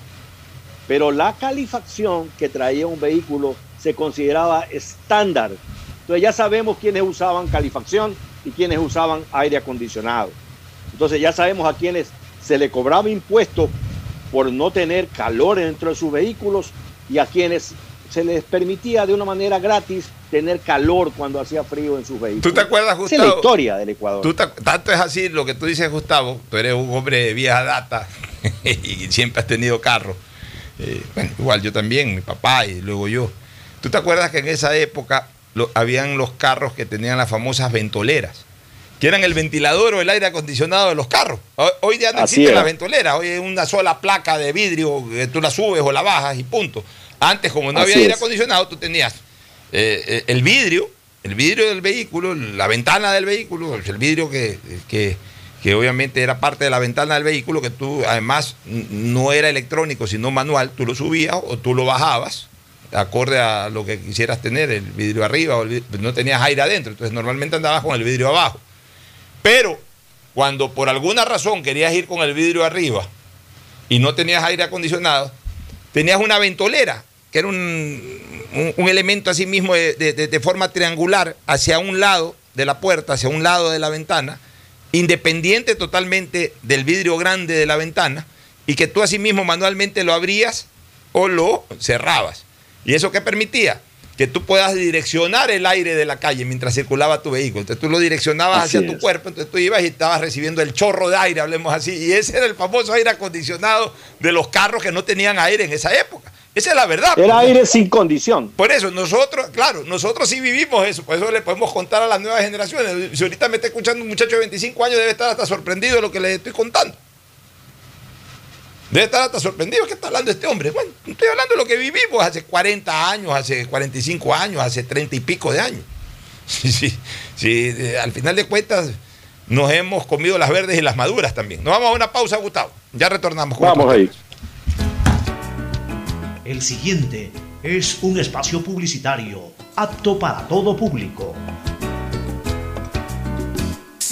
Pero la calefacción que traía un vehículo se consideraba estándar. Entonces ya sabemos quiénes usaban calefacción y quiénes usaban aire acondicionado. Entonces ya sabemos a quienes se le cobraba impuesto por no tener calor dentro de sus vehículos y a quienes se les permitía de una manera gratis tener calor cuando hacía frío en sus vehículos. ¿Tú te acuerdas, Gustavo? es la historia del Ecuador. tanto es así lo que tú dices, Gustavo. Tú eres un hombre de vieja data y siempre has tenido carro. Eh, bueno, igual yo también, mi papá y luego yo. ¿Tú te acuerdas que en esa época habían los carros que tenían las famosas ventoleras? Que eran el ventilador o el aire acondicionado de los carros. Hoy, día no existe la ventolera, hoy es una sola placa de vidrio que tú la subes o la bajas y punto. Antes, como no había aire acondicionado, tú tenías eh, eh, el vidrio, el vidrio del vehículo, la ventana del vehículo, el vidrio que, que que obviamente era parte de la ventana del vehículo, que tú además no era electrónico, sino manual, tú lo subías o tú lo bajabas, acorde a lo que quisieras tener, el vidrio arriba, o no tenías aire adentro, entonces normalmente andabas con el vidrio abajo. Pero cuando por alguna razón querías ir con el vidrio arriba y no tenías aire acondicionado, tenías una ventolera, que era un, elemento así mismo de forma triangular hacia un lado de la puerta, hacia un lado de la ventana, independiente totalmente del vidrio grande de la ventana y que tú mismo manualmente lo abrías o lo cerrabas. ¿Y eso qué permitía? que tú puedas direccionar el aire de la calle mientras circulaba tu vehículo. Entonces tú lo direccionabas Así hacia tu cuerpo, entonces tú ibas y estabas recibiendo el chorro de aire, hablemos así. Y ese era el famoso aire acondicionado de los carros que no tenían aire en esa época. Esa es la verdad. Era pues. aire sin condición. Por eso, nosotros, claro, nosotros sí vivimos eso, por eso le podemos contar a las nuevas generaciones. Si ahorita me está escuchando un muchacho de 25 años, debe estar hasta sorprendido de lo que le estoy contando. Debe estar hasta sorprendido. ¿Qué está hablando este hombre? Bueno, estoy hablando de lo que vivimos hace 40 años, hace 45 años, hace 30 y pico de años. Sí, sí, sí, al final de cuentas nos hemos comido las verdes y las maduras también. Nos vamos a una pausa, Gustavo. Ya retornamos. con Vamos ahí. El siguiente es un espacio publicitario apto para todo público.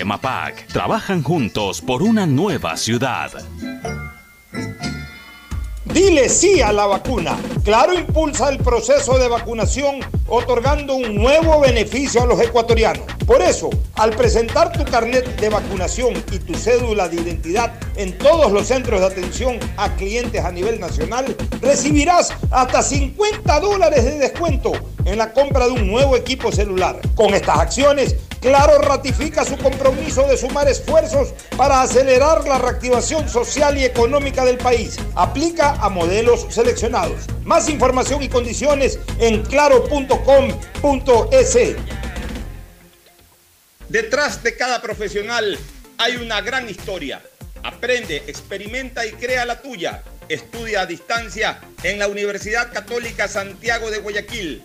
y EMAPAC trabajan juntos por una nueva ciudad. Dile sí a la vacuna. Claro impulsa el proceso de vacunación otorgando un nuevo beneficio a los ecuatorianos. Por eso, al presentar tu carnet de vacunación y tu cédula de identidad en todos los centros de atención a clientes a nivel nacional, recibirás hasta 50 dólares de descuento en la compra de un nuevo equipo celular. Con estas acciones, Claro ratifica su compromiso de sumar esfuerzos para acelerar la reactivación social y económica del país. Aplica a modelos seleccionados. Más información y condiciones en claro.com.es. Detrás de cada profesional hay una gran historia. Aprende, experimenta y crea la tuya. Estudia a distancia en la Universidad Católica Santiago de Guayaquil.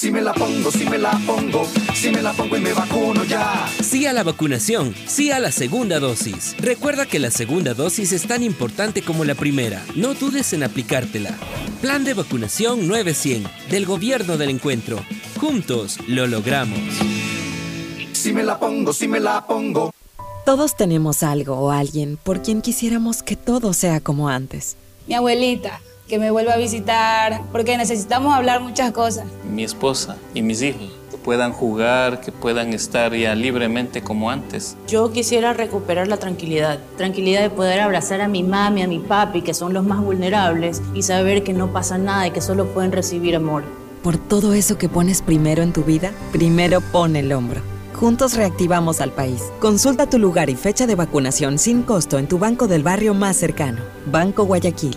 Si me la pongo, si me la pongo, si me la pongo y me vacuno ya. Sí a la vacunación, sí a la segunda dosis. Recuerda que la segunda dosis es tan importante como la primera. No dudes en aplicártela. Plan de vacunación 900 del Gobierno del Encuentro. Juntos lo logramos. Si me la pongo, si me la pongo. Todos tenemos algo o alguien por quien quisiéramos que todo sea como antes. Mi abuelita, que me vuelva a visitar, porque necesitamos hablar muchas cosas. Mi esposa y mis hijos, que puedan jugar, que puedan estar ya libremente como antes. Yo quisiera recuperar la tranquilidad, tranquilidad de poder abrazar a mi mami, a mi papi, que son los más vulnerables, y saber que no pasa nada y que solo pueden recibir amor. Por todo eso que pones primero en tu vida, primero pon el hombro. Juntos reactivamos al país. Consulta tu lugar y fecha de vacunación sin costo en tu banco del barrio más cercano. Banco Guayaquil.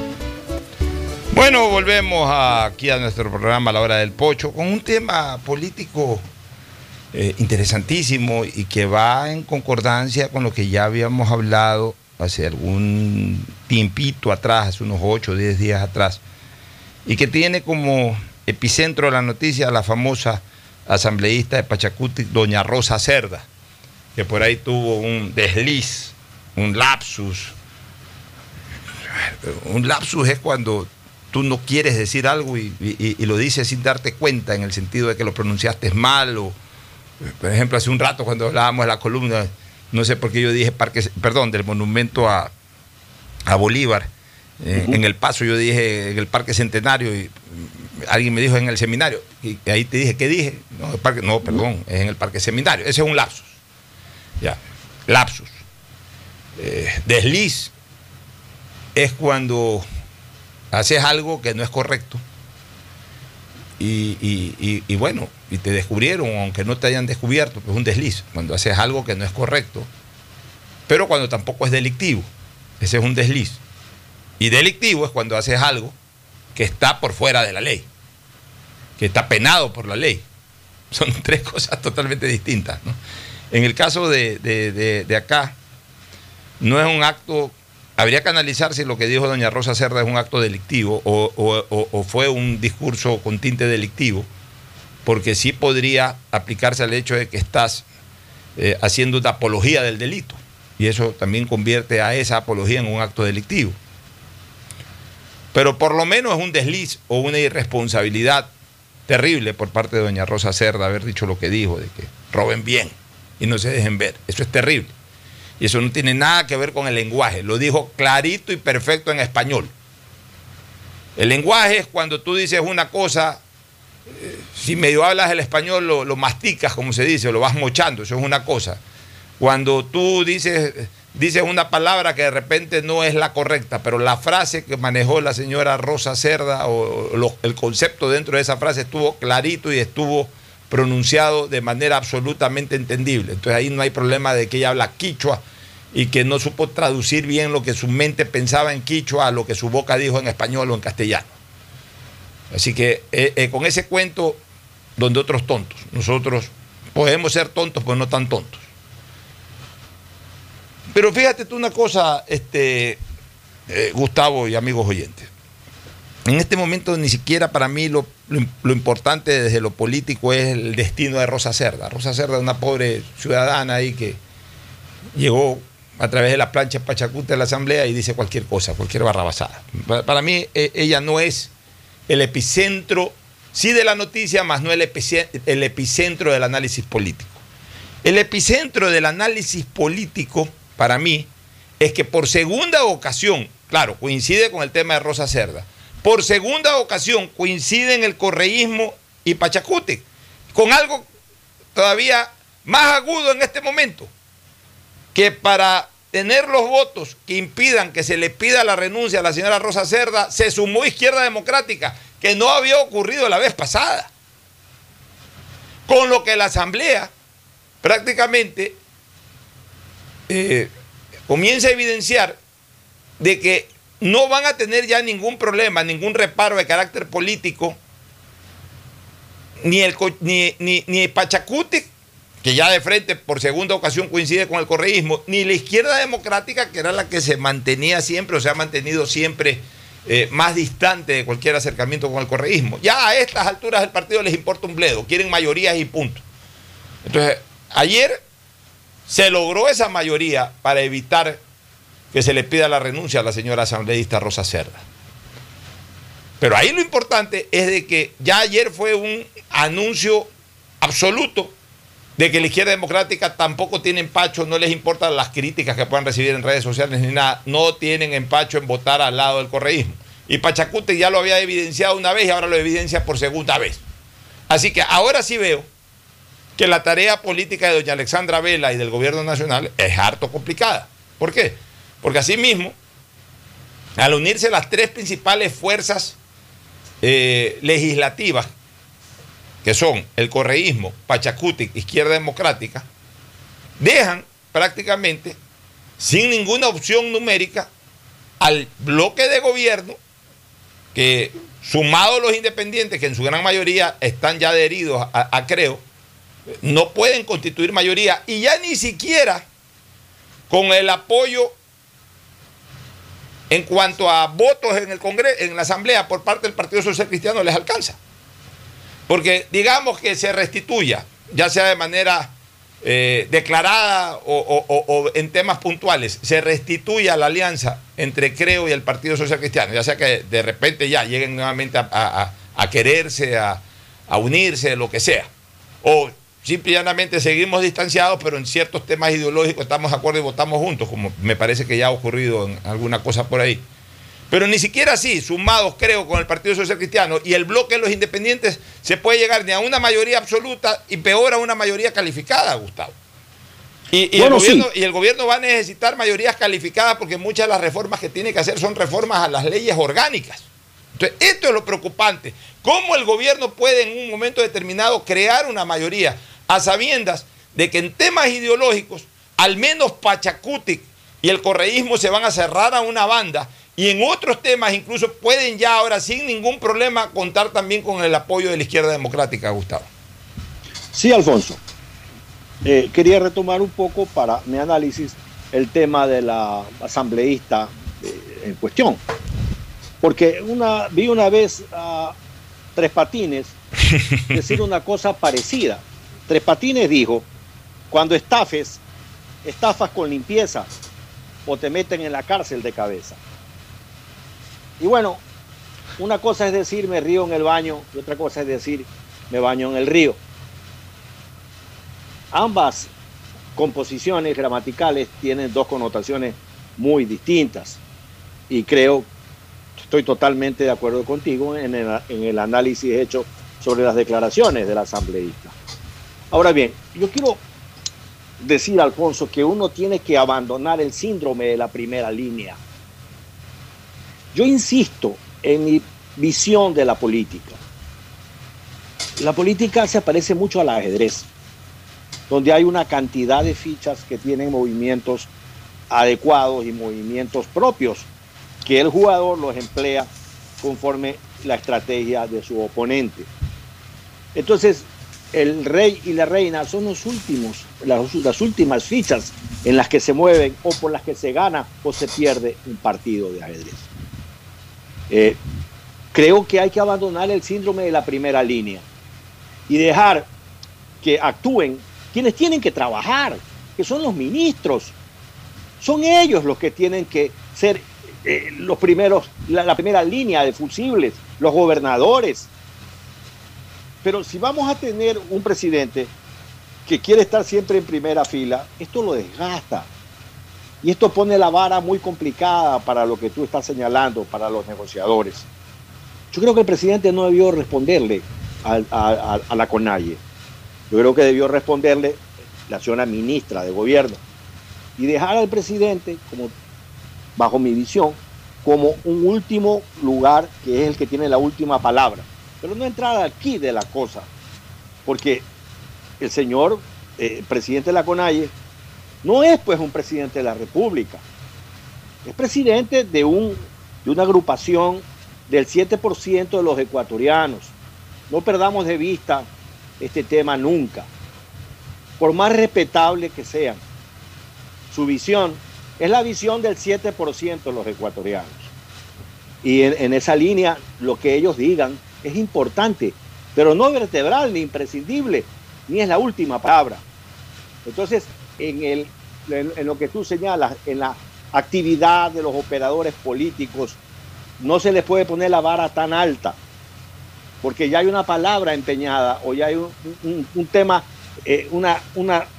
Bueno, volvemos aquí a nuestro programa La Hora del Pocho con un tema político eh, interesantísimo y que va en concordancia con lo que ya habíamos hablado hace algún tiempito atrás, hace unos 8 o 10 días atrás, y que tiene como epicentro de la noticia la famosa asambleísta de Pachacuti, doña Rosa Cerda, que por ahí tuvo un desliz, un lapsus. Un lapsus es cuando tú no quieres decir algo y, y- y lo dices sin darte cuenta, en el sentido de que lo pronunciaste mal. O, por ejemplo, hace un rato cuando hablábamos de la columna, no sé por qué yo dije parque, perdón, del monumento a, a Bolívar. eh, En el paso yo dije en el Parque Centenario y mm, alguien me dijo en el seminario. Y ahí te dije, ¿qué dije? No, el parque, no perdón, es en el Parque Seminario. Ese es un lapsus. Ya, lapsus. Eh, desliz es cuando haces algo que no es correcto. Y, bueno, y te descubrieron, aunque no te hayan descubierto, pues es un desliz. Cuando haces algo que no es correcto, pero cuando tampoco es delictivo. Ese es un desliz. Y delictivo es cuando haces algo que está por fuera de la ley, que está penado por la ley. Son tres cosas totalmente distintas. En el caso de, de- de- de acá, no es un acto, habría que analizar si lo que dijo doña Rosa Cerda es un acto delictivo o, fue un discurso con tinte delictivo, porque sí podría aplicarse al hecho de que estás eh, haciendo una apología del delito, y eso también convierte a esa apología en un acto delictivo. Pero por lo menos es un desliz o una irresponsabilidad terrible por parte de doña Rosa Cerda haber dicho lo que dijo, de que roben bien y no se dejen ver. Eso es terrible. Y eso no tiene nada que ver con el lenguaje. Lo dijo clarito y perfecto en español. El lenguaje es cuando tú dices una cosa, eh, si medio hablas el español lo, lo masticas, como se dice, lo vas mochando, eso es una cosa. Cuando tú dices, dices una palabra que de repente no es la correcta, pero la frase que manejó la señora Rosa Cerda o el concepto dentro de esa frase estuvo clarito y estuvo pronunciado de manera absolutamente entendible. Entonces ahí no hay problema de que ella habla quichua y que no supo traducir bien lo que su mente pensaba en quichua a lo que su boca dijo en español o en castellano. Así que eh, eh, con ese cuento, donde otros tontos, nosotros podemos ser tontos, pero no tan tontos. Pero fíjate tú una cosa, este, eh, Gustavo y amigos oyentes. En este momento ni siquiera para mí lo, importante desde lo político es el destino de Rosa Cerda. Rosa Cerda es una pobre ciudadana ahí que llegó a través de la plancha Pachacuta de la Asamblea y dice cualquier cosa, cualquier barrabasada. Para, para mí eh, ella no es el epicentro, sí de la noticia, más no el, epice- el epicentro del análisis político. El epicentro del análisis político, para mí, es que por segunda ocasión, claro, coincide con el tema de Rosa Cerda, por segunda ocasión coinciden el correísmo y Pachacuti, con algo todavía más agudo en este momento, que para tener los votos que impidan que se le pida la renuncia a la señora Rosa Cerda, se sumó Izquierda Democrática, que no había ocurrido la vez pasada. Con lo que la Asamblea prácticamente eh, comienza a evidenciar de que no van a tener ya ningún problema, ningún reparo de carácter político, ni el, ni, ni Pachacuti, que ya de frente por segunda ocasión coincide con el correísmo, ni la izquierda democrática, que era la que se mantenía siempre o se ha mantenido siempre eh, más distante de cualquier acercamiento con el correísmo. Ya a estas alturas del partido les importa un bledo, quieren mayorías y punto. Entonces, ayer se logró esa mayoría para evitar que se le pida la renuncia a la señora asambleísta Rosa Cerda. Pero ahí lo importante es de que ya ayer fue un anuncio absoluto de que la izquierda democrática tampoco tiene empacho, no les importan las críticas que puedan recibir en redes sociales ni nada, no tienen empacho en votar al lado del correísmo. Y Pachacute ya lo había evidenciado una vez y ahora lo evidencia por segunda vez. Así que ahora sí veo que la tarea política de doña Alexandra Vela y del gobierno nacional es harto complicada. ¿Por qué? Porque asimismo, al unirse las tres principales fuerzas eh, legislativas, que son el correísmo, Pachacutic, Izquierda Democrática, dejan prácticamente sin ninguna opción numérica al bloque de gobierno que sumado los independientes, que en su gran mayoría están ya adheridos a Creo, no pueden constituir mayoría y ya ni siquiera con el apoyo en cuanto a votos en el Congreso, en la Asamblea por parte del Partido Social Cristiano les alcanza. Porque digamos que se restituya, ya sea de manera eh, declarada o, en temas puntuales, se restituya la alianza entre Creo y el Partido Social Cristiano, ya sea que de repente ya lleguen nuevamente a, quererse, a, a unirse, lo que sea. O Simplemente seguimos distanciados, pero en ciertos temas ideológicos estamos de acuerdo y votamos juntos, como me parece que ya ha ocurrido en alguna cosa por ahí. Pero ni siquiera así, sumados creo con el Partido Social Cristiano y el bloque de los independientes, se puede llegar ni a una mayoría absoluta y peor a una mayoría calificada, Gustavo. Y, el gobierno, y, el gobierno, va a necesitar mayorías calificadas porque muchas de las reformas que tiene que hacer son reformas a las leyes orgánicas. Entonces, esto es lo preocupante. ¿Cómo el gobierno puede en un momento determinado crear una mayoría? A sabiendas de que en temas ideológicos, al menos Pachacutic y el correísmo se van a cerrar a una banda y en otros temas incluso pueden ya ahora sin ningún problema contar también con el apoyo de la izquierda democrática, Gustavo. Sí, Alfonso. Eh, quería retomar un poco para mi análisis el tema de la asambleísta eh, en cuestión. Porque una, vi una vez a Tres Patines decir una cosa parecida. Tres Patines dijo, cuando estafes, estafas con limpieza o te meten en la cárcel de cabeza. Y bueno, una cosa es decir me río en el baño y otra cosa es decir me baño en el río. Ambas composiciones gramaticales tienen dos connotaciones muy distintas y creo, estoy totalmente de acuerdo contigo en el, en el análisis hecho sobre las declaraciones del asambleísta. Ahora bien, yo quiero decir, Alfonso, que uno tiene que abandonar el síndrome de la primera línea. Yo insisto en mi visión de la política. La política se parece mucho al ajedrez, donde hay una cantidad de fichas que tienen movimientos adecuados y movimientos propios, que el jugador los emplea conforme la estrategia de su oponente. Entonces, el rey y la reina son los últimos, las, últimas fichas en las que se mueven o por las que se gana o se pierde un partido de ajedrez. Eh, creo que hay que abandonar el síndrome de la primera línea y dejar que actúen quienes tienen que trabajar, que son los ministros. Son ellos los que tienen que ser eh, los primeros, la primera línea de fusibles, los gobernadores, pero si vamos a tener un presidente que quiere estar siempre en primera fila, esto lo desgasta. Y esto pone la vara muy complicada para lo que tú estás señalando, para los negociadores. Yo creo que el presidente no debió responderle a, la CONAIE. Yo creo que debió responderle la señora ministra de gobierno y dejar al presidente, como bajo mi visión, como un último lugar que es el que tiene la última palabra. Pero no entrar aquí de la cosa, porque el señor eh, presidente de no es pues un presidente de la República, es presidente de, un, de una agrupación del 7% de los ecuatorianos. No perdamos de vista este tema nunca, por más respetable que sean. Su visión es la visión del 7% de los ecuatorianos. Y en esa línea, lo que ellos digan es importante, pero no vertebral ni imprescindible, ni es la última palabra. Entonces, en, el, en, lo que tú señalas, en la actividad de los operadores políticos, no se les puede poner la vara tan alta, porque ya hay una palabra empeñada o ya hay un, un- un tema, eh, una, una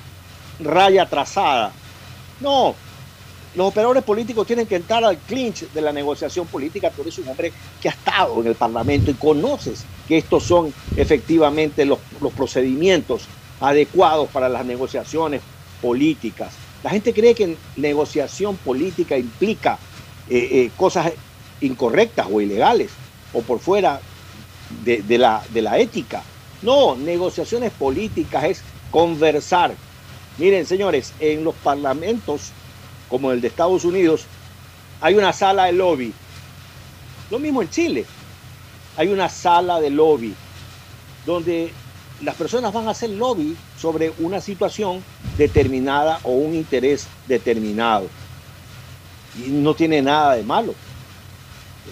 raya trazada. No, los operadores políticos tienen que entrar al clinch de la negociación política. Tú eres un hombre que ha estado en el Parlamento y conoces que estos son efectivamente los, procedimientos adecuados para las negociaciones políticas. La gente cree que negociación política implica eh, eh, cosas incorrectas o ilegales o por fuera de la ética. No, negociaciones políticas es conversar. Miren, señores, en los parlamentos como el de Estados Unidos, hay una sala de lobby. Lo mismo en Chile. Hay una sala de lobby donde las personas van a hacer lobby sobre una situación determinada o un interés determinado. Y no tiene nada de malo.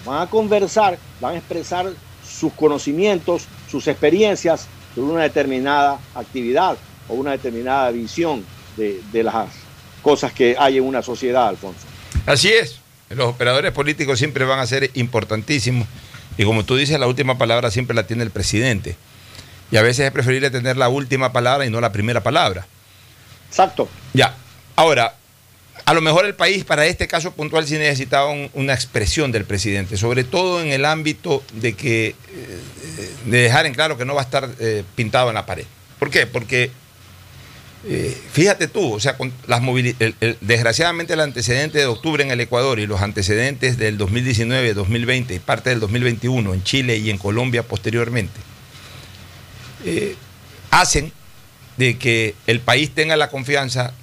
Van a conversar, van a expresar sus conocimientos, sus experiencias sobre una determinada actividad o una determinada visión de, de las cosas que hay en una sociedad, Alfonso. Así es. Los operadores políticos siempre van a ser importantísimos. Y como tú dices, la última palabra siempre la tiene el presidente. Y a veces es preferible tener la última palabra y no la primera palabra. Exacto. Ya. Ahora, a lo mejor el país para este caso puntual sí necesitaba un- una expresión del presidente, sobre todo en el ámbito de que eh, de dejar en claro que no va a estar eh, pintado en la pared. ¿Por qué? Porque eh, fíjate tú, o sea, las el- desgraciadamente el antecedente de octubre en el Ecuador y los antecedentes del 2019, 2020 y parte del 2021 en Chile y en Colombia posteriormente, eh, hacen de que el país tenga la confianza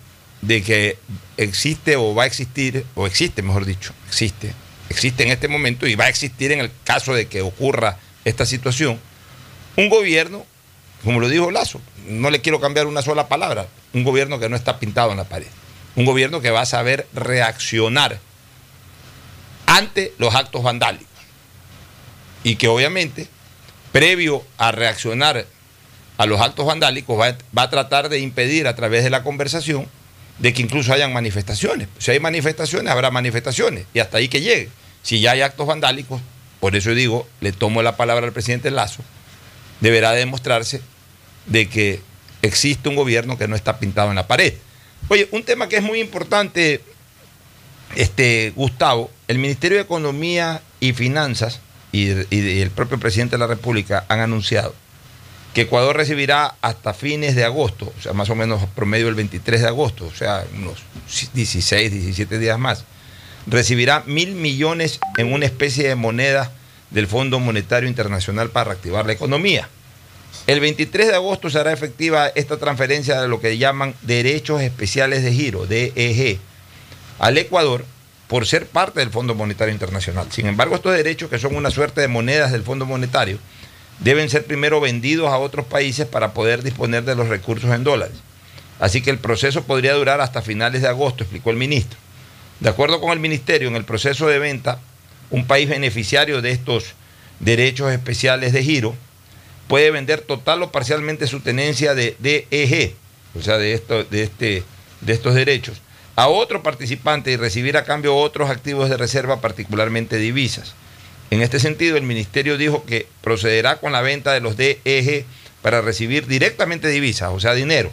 de que existe o va a existir, o existe, mejor dicho, existe, existe en este momento y va a existir en el caso de que ocurra esta situación, un gobierno, como lo dijo Lazo, no le quiero cambiar una sola palabra, un gobierno que no está pintado en la pared, un gobierno que va a saber reaccionar ante los actos vandálicos y que obviamente, previo a reaccionar a los actos vandálicos, va, va a tratar de impedir a través de la conversación de que incluso hayan manifestaciones. Si hay manifestaciones, habrá manifestaciones y hasta ahí que llegue. Si ya hay actos vandálicos, por eso digo, le tomo la palabra al presidente Lazo, deberá demostrarse de que existe un gobierno que no está pintado en la pared. Oye, un tema que es muy importante, este, Gustavo, el Ministerio de Economía y Finanzas y, el propio presidente de la República han anunciado que Ecuador recibirá hasta fines de agosto, o sea, más o menos promedio el 23 de agosto, o sea, unos 16, 17 días más, recibirá mil millones en una especie de moneda del Fondo Monetario Internacional para reactivar la economía. El 23 de agosto será efectiva esta transferencia de lo que llaman derechos especiales de giro, DEG, al Ecuador por ser parte del Fondo Monetario Internacional. Sin embargo, estos derechos, que son una suerte de monedas del Fondo Monetario, deben ser primero vendidos a otros países para poder disponer de los recursos en dólares. Así que el proceso podría durar hasta finales de agosto, explicó el ministro. De acuerdo con el ministerio, en el proceso de venta, un país beneficiario de estos derechos especiales de giro puede vender total o parcialmente su tenencia de DEG, o sea, de, esto, de, este, de estos derechos, a otro participante y recibir a cambio otros activos de reserva, particularmente divisas. En este sentido, el ministerio dijo que procederá con la venta de los DEG para recibir directamente divisas, o sea, dinero.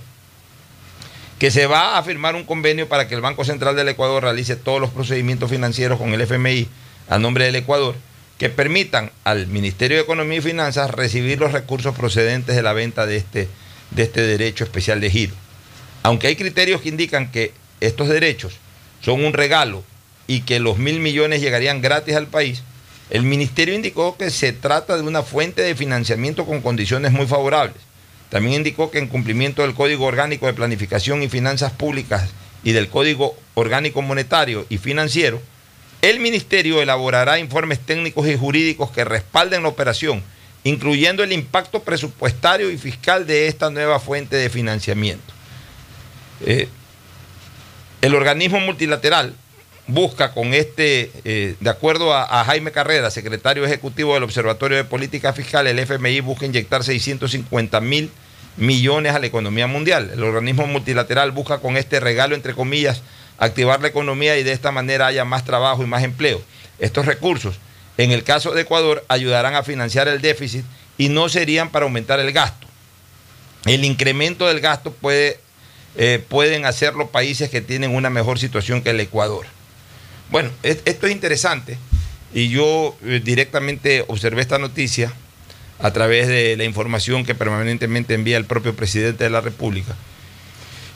Que se va a firmar un convenio para que el Banco Central del Ecuador realice todos los procedimientos financieros con el FMI a nombre del Ecuador que permitan al Ministerio de Economía y Finanzas recibir los recursos procedentes de la venta de este, de este derecho especial de giro. Aunque hay criterios que indican que estos derechos son un regalo y que los mil millones llegarían gratis al país, el ministerio indicó que se trata de una fuente de financiamiento con condiciones muy favorables. También indicó que en cumplimiento del Código Orgánico de Planificación y Finanzas Públicas y del Código Orgánico Monetario y Financiero, el ministerio elaborará informes técnicos y jurídicos que respalden la operación, incluyendo el impacto presupuestario y fiscal de esta nueva fuente de financiamiento. Eh, el organismo multilateral busca con este, eh, de acuerdo a, a, Jaime Carrera, secretario ejecutivo del Observatorio de Política Fiscal, el FMI busca inyectar 650 mil millones a la economía mundial. El organismo multilateral busca con este regalo, entre comillas, activar la economía y de esta manera haya más trabajo y más empleo. Estos recursos, en el caso de Ecuador, ayudarán a financiar el déficit y no serían para aumentar el gasto. El incremento del gasto puede, eh, pueden hacerlo países que tienen una mejor situación que el Ecuador. Bueno, esto es interesante y yo eh, directamente observé esta noticia a través de la información que permanentemente envía el propio presidente de la República.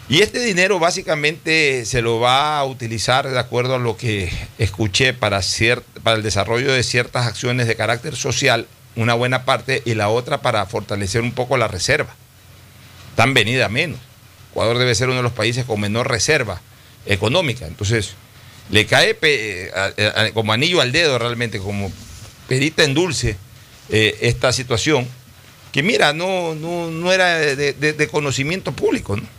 Y este dinero básicamente se lo va a utilizar de acuerdo a lo que escuché para, para el desarrollo de ciertas acciones de carácter social, una buena parte, y la otra para fortalecer un poco la reserva. Tan venida menos. Ecuador debe ser uno de los países con menor reserva económica. Entonces, le cae como anillo al dedo realmente, como perita en dulce eh, esta situación, que mira, no, no, era de, de conocimiento público, ¿no?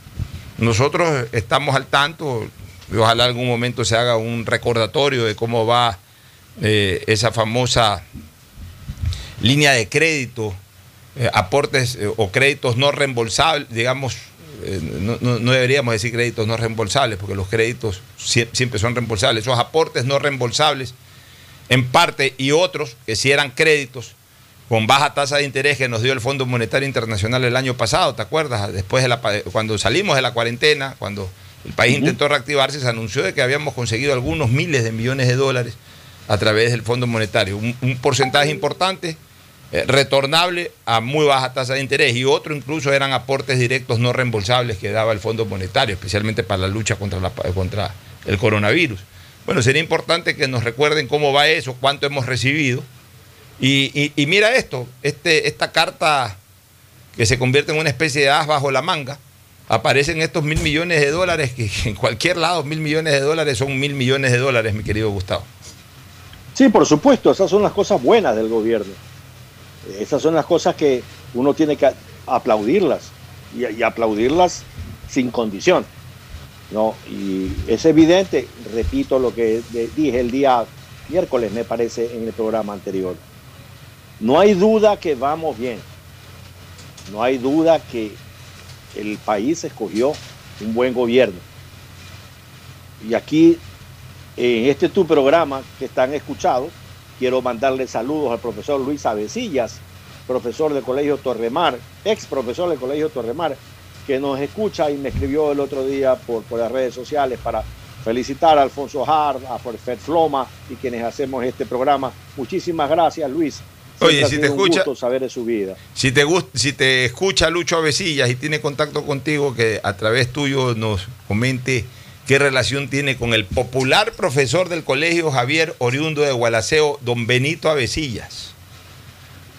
Nosotros estamos al tanto, y ojalá algún momento se haga un recordatorio de cómo va eh, esa famosa línea de crédito, eh, aportes eh, o créditos no reembolsables, digamos, no, no, deberíamos decir créditos no reembolsables, porque los créditos siempre son reembolsables, esos aportes no reembolsables en parte y otros que si eran créditos con baja tasa de interés que nos dio el Fondo Monetario Internacional el año pasado, ¿te acuerdas? Después de la, cuando salimos de la cuarentena, cuando el país intentó reactivarse, se anunció de que habíamos conseguido algunos miles de millones de dólares a través del Fondo Monetario. Un, porcentaje importante, eh, retornable a muy baja tasa de interés y otro incluso eran aportes directos no reembolsables que daba el Fondo Monetario, especialmente para la lucha contra, la, contra el coronavirus. Bueno, sería importante que nos recuerden cómo va eso, cuánto hemos recibido y, mira esto, este, esta carta que se convierte en una especie de as bajo la manga, aparecen estos mil millones de dólares, que en cualquier lado mil millones de dólares son mil millones de dólares, mi querido Gustavo. Sí, por supuesto, esas son las cosas buenas del gobierno. Esas son las cosas que uno tiene que aplaudirlas y, aplaudirlas sin condición. ¿no? Y es evidente, repito lo que dije el día miércoles, me parece, en el programa anterior no hay duda que vamos bien. No hay duda que el país escogió un buen gobierno. Y aquí, en este tu programa que están escuchados, quiero mandarle saludos al profesor Luis Avecillas, profesor del Colegio Torremar, ex profesor del Colegio Torremar, que nos escucha y me escribió el otro día por, las redes sociales para felicitar a Alfonso Hart, a Forfet Floma y quienes hacemos este programa. Muchísimas gracias, Luis. Oye, si te escucha. saber de su vida. Si te, si te escucha Lucho Avesillas y tiene contacto contigo, que a través tuyo nos comente qué relación tiene con el popular profesor del colegio Javier Oriundo de Gualaceo, don Benito Avesillas.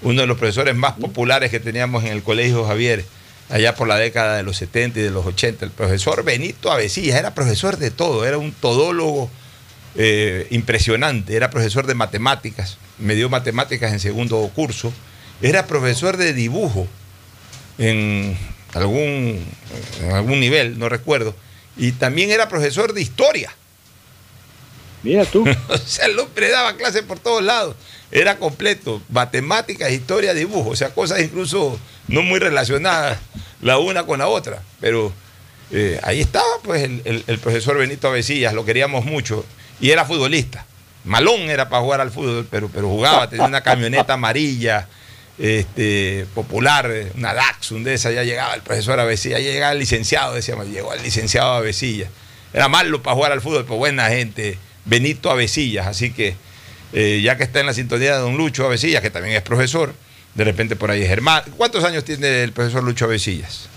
Uno de los profesores más populares que teníamos en el colegio Javier, allá por la década de los 70 y de los 80. El profesor Benito Avesillas era profesor de todo, era un todólogo eh, impresionante, era profesor de matemáticas me dio matemáticas en segundo curso, era profesor de dibujo en algún, en algún nivel, no recuerdo, y también era profesor de historia. Mira tú. o sea, el hombre daba clases por todos lados. Era completo, matemáticas, historia, dibujo, o sea, cosas incluso no muy relacionadas la una con la otra. Pero eh, ahí estaba pues el, el profesor Benito Avesillas, lo queríamos mucho, y era futbolista. Malón era para jugar al fútbol, pero, pero jugaba, tenía una camioneta amarilla, este, popular, una un de esa, ya llegaba el profesor Avesilla, ya llegaba el licenciado, decíamos, llegó el licenciado Avesilla. Era malo para jugar al fútbol, pero buena gente, Benito Avesillas, así que eh, ya que está en la sintonía de don Lucho Avesillas, que también es profesor, de repente por ahí es hermano. ¿Cuántos años tiene el profesor Lucho Avesillas?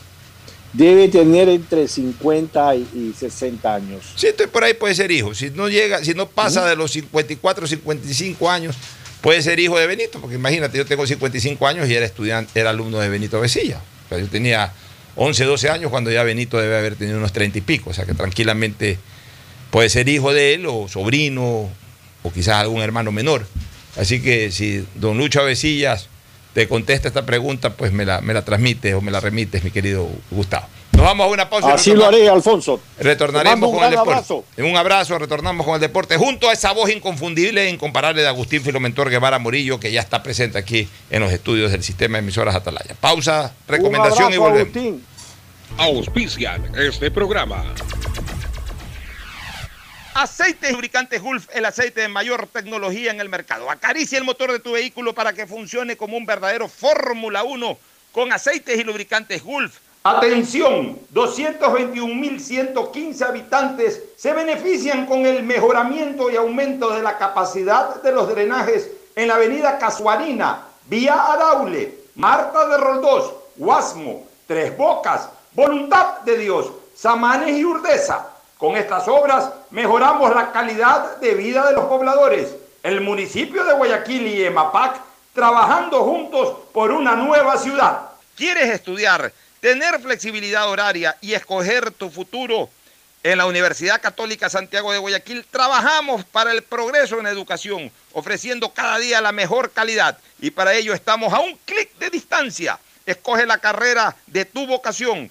Debe tener entre 50 y 60 años. Sí, por ahí puede ser hijo. Si no llega, si no pasa de los 54, 55 años, puede ser hijo de Benito, porque imagínate, yo tengo 55 años y era estudiante, era alumno de Benito Besilla. yo tenía 11, 12 años cuando ya Benito debe haber tenido unos 30 y pico, o sea que tranquilamente puede ser hijo de él o sobrino o quizás algún hermano menor. Así que si don Lucho Avesillas te contesta esta pregunta, pues me la, me la transmites o me la remites, mi querido Gustavo. Nos vamos a una pausa. Así lo haré, Alfonso. Retornaremos un con el deporte. abrazo. Un abrazo, retornamos con el deporte junto a esa voz inconfundible e incomparable de Agustín Filomentor Guevara Murillo, que ya está presente aquí en los estudios del sistema de emisoras Atalaya. Pausa, recomendación y Un abrazo, volvemos. Agustín. Auspician este programa. Aceite lubricante Gulf, el aceite de mayor tecnología en el mercado. Acaricia el motor de tu vehículo para que funcione como un verdadero Fórmula 1 con aceites y lubricantes Gulf. Atención, 221.115 habitantes se benefician con el mejoramiento y aumento de la capacidad de los drenajes en la avenida Casuarina, Vía Araule, Marta de Roldós, Guasmo, Tres Bocas, Voluntad de Dios, Samanes y Urdesa. Con estas obras mejoramos la calidad de vida de los pobladores. El municipio de Guayaquil y EMAPAC trabajando juntos por una nueva ciudad. ¿Quieres estudiar, tener flexibilidad horaria y escoger tu futuro? En la Universidad Católica Santiago de Guayaquil trabajamos para el progreso en educación, ofreciendo cada día la mejor calidad y para ello estamos a un clic de distancia. Escoge la carrera de tu vocación.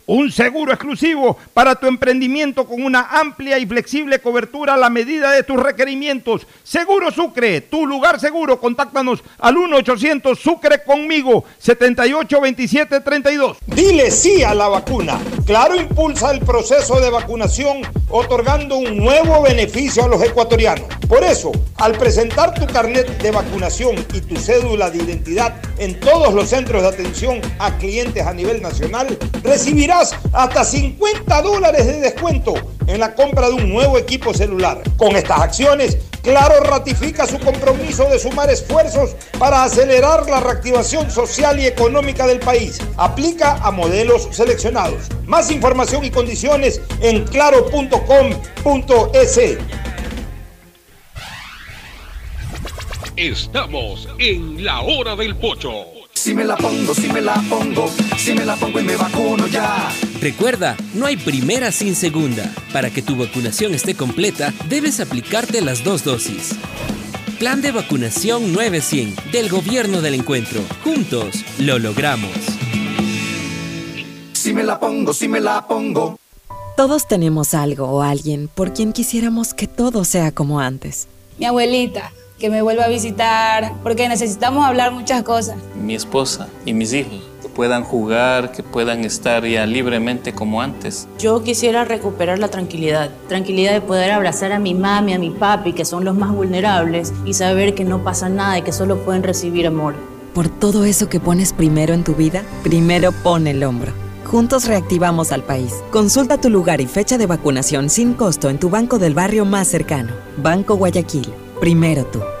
un seguro exclusivo para tu emprendimiento con una amplia y flexible cobertura a la medida de tus requerimientos. Seguro Sucre, tu lugar seguro. Contáctanos al 1-800 Sucre conmigo, 782732. Dile sí a la vacuna. Claro impulsa el proceso de vacunación otorgando un nuevo beneficio a los ecuatorianos. Por eso, al presentar tu carnet de vacunación y tu cédula de identidad en todos los centros de atención a clientes a nivel nacional, recibirás hasta 50 dólares de descuento en la compra de un nuevo equipo celular. Con estas acciones, Claro ratifica su compromiso de sumar esfuerzos para acelerar la reactivación social y económica del país. Aplica a modelos seleccionados. Más información y condiciones en claro.com.es. Estamos en la hora del pocho. Si me la pongo, si me la pongo, si me la pongo y me vacuno ya. Recuerda, no hay primera sin segunda. Para que tu vacunación esté completa, debes aplicarte las dos dosis. Plan de vacunación 900 del Gobierno del Encuentro. Juntos lo logramos. Si me la pongo, si me la pongo. Todos tenemos algo o alguien por quien quisiéramos que todo sea como antes. Mi abuelita, que me vuelva a visitar, porque necesitamos hablar muchas cosas. Mi esposa y mis hijos, que puedan jugar, que puedan estar ya libremente como antes. Yo quisiera recuperar la tranquilidad, tranquilidad de poder abrazar a mi mami, a mi papi, que son los más vulnerables, y saber que no pasa nada y que solo pueden recibir amor. Por todo eso que pones primero en tu vida, primero pon el hombro. Juntos reactivamos al país. Consulta tu lugar y fecha de vacunación sin costo en tu banco del barrio más cercano. Banco Guayaquil. Primero tú.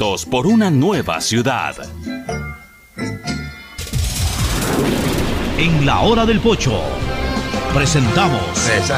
por una nueva ciudad. En la hora del pocho presentamos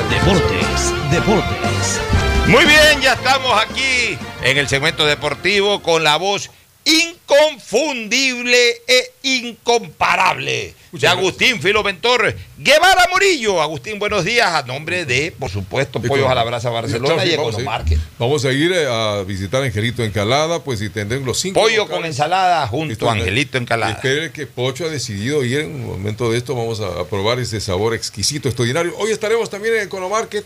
Deportes, Deportes. Muy bien, ya estamos aquí en el segmento deportivo con la voz inconfundible e incomparable de Agustín Filoventor Guevara Murillo. Agustín, buenos días a nombre de, por supuesto, Pollos a la Brasa Barcelona y ir, Economarket. vamos a ir eh, a visitar Angelito Encalada, pues y tendrán los cinco. Pollo con ensalada junto a Angelito Encalada. Espere que Pocho ha decidido ir en un momento de esto. Vamos a, a probar ese sabor exquisito, extraordinario. Hoy estaremos también en Economarket,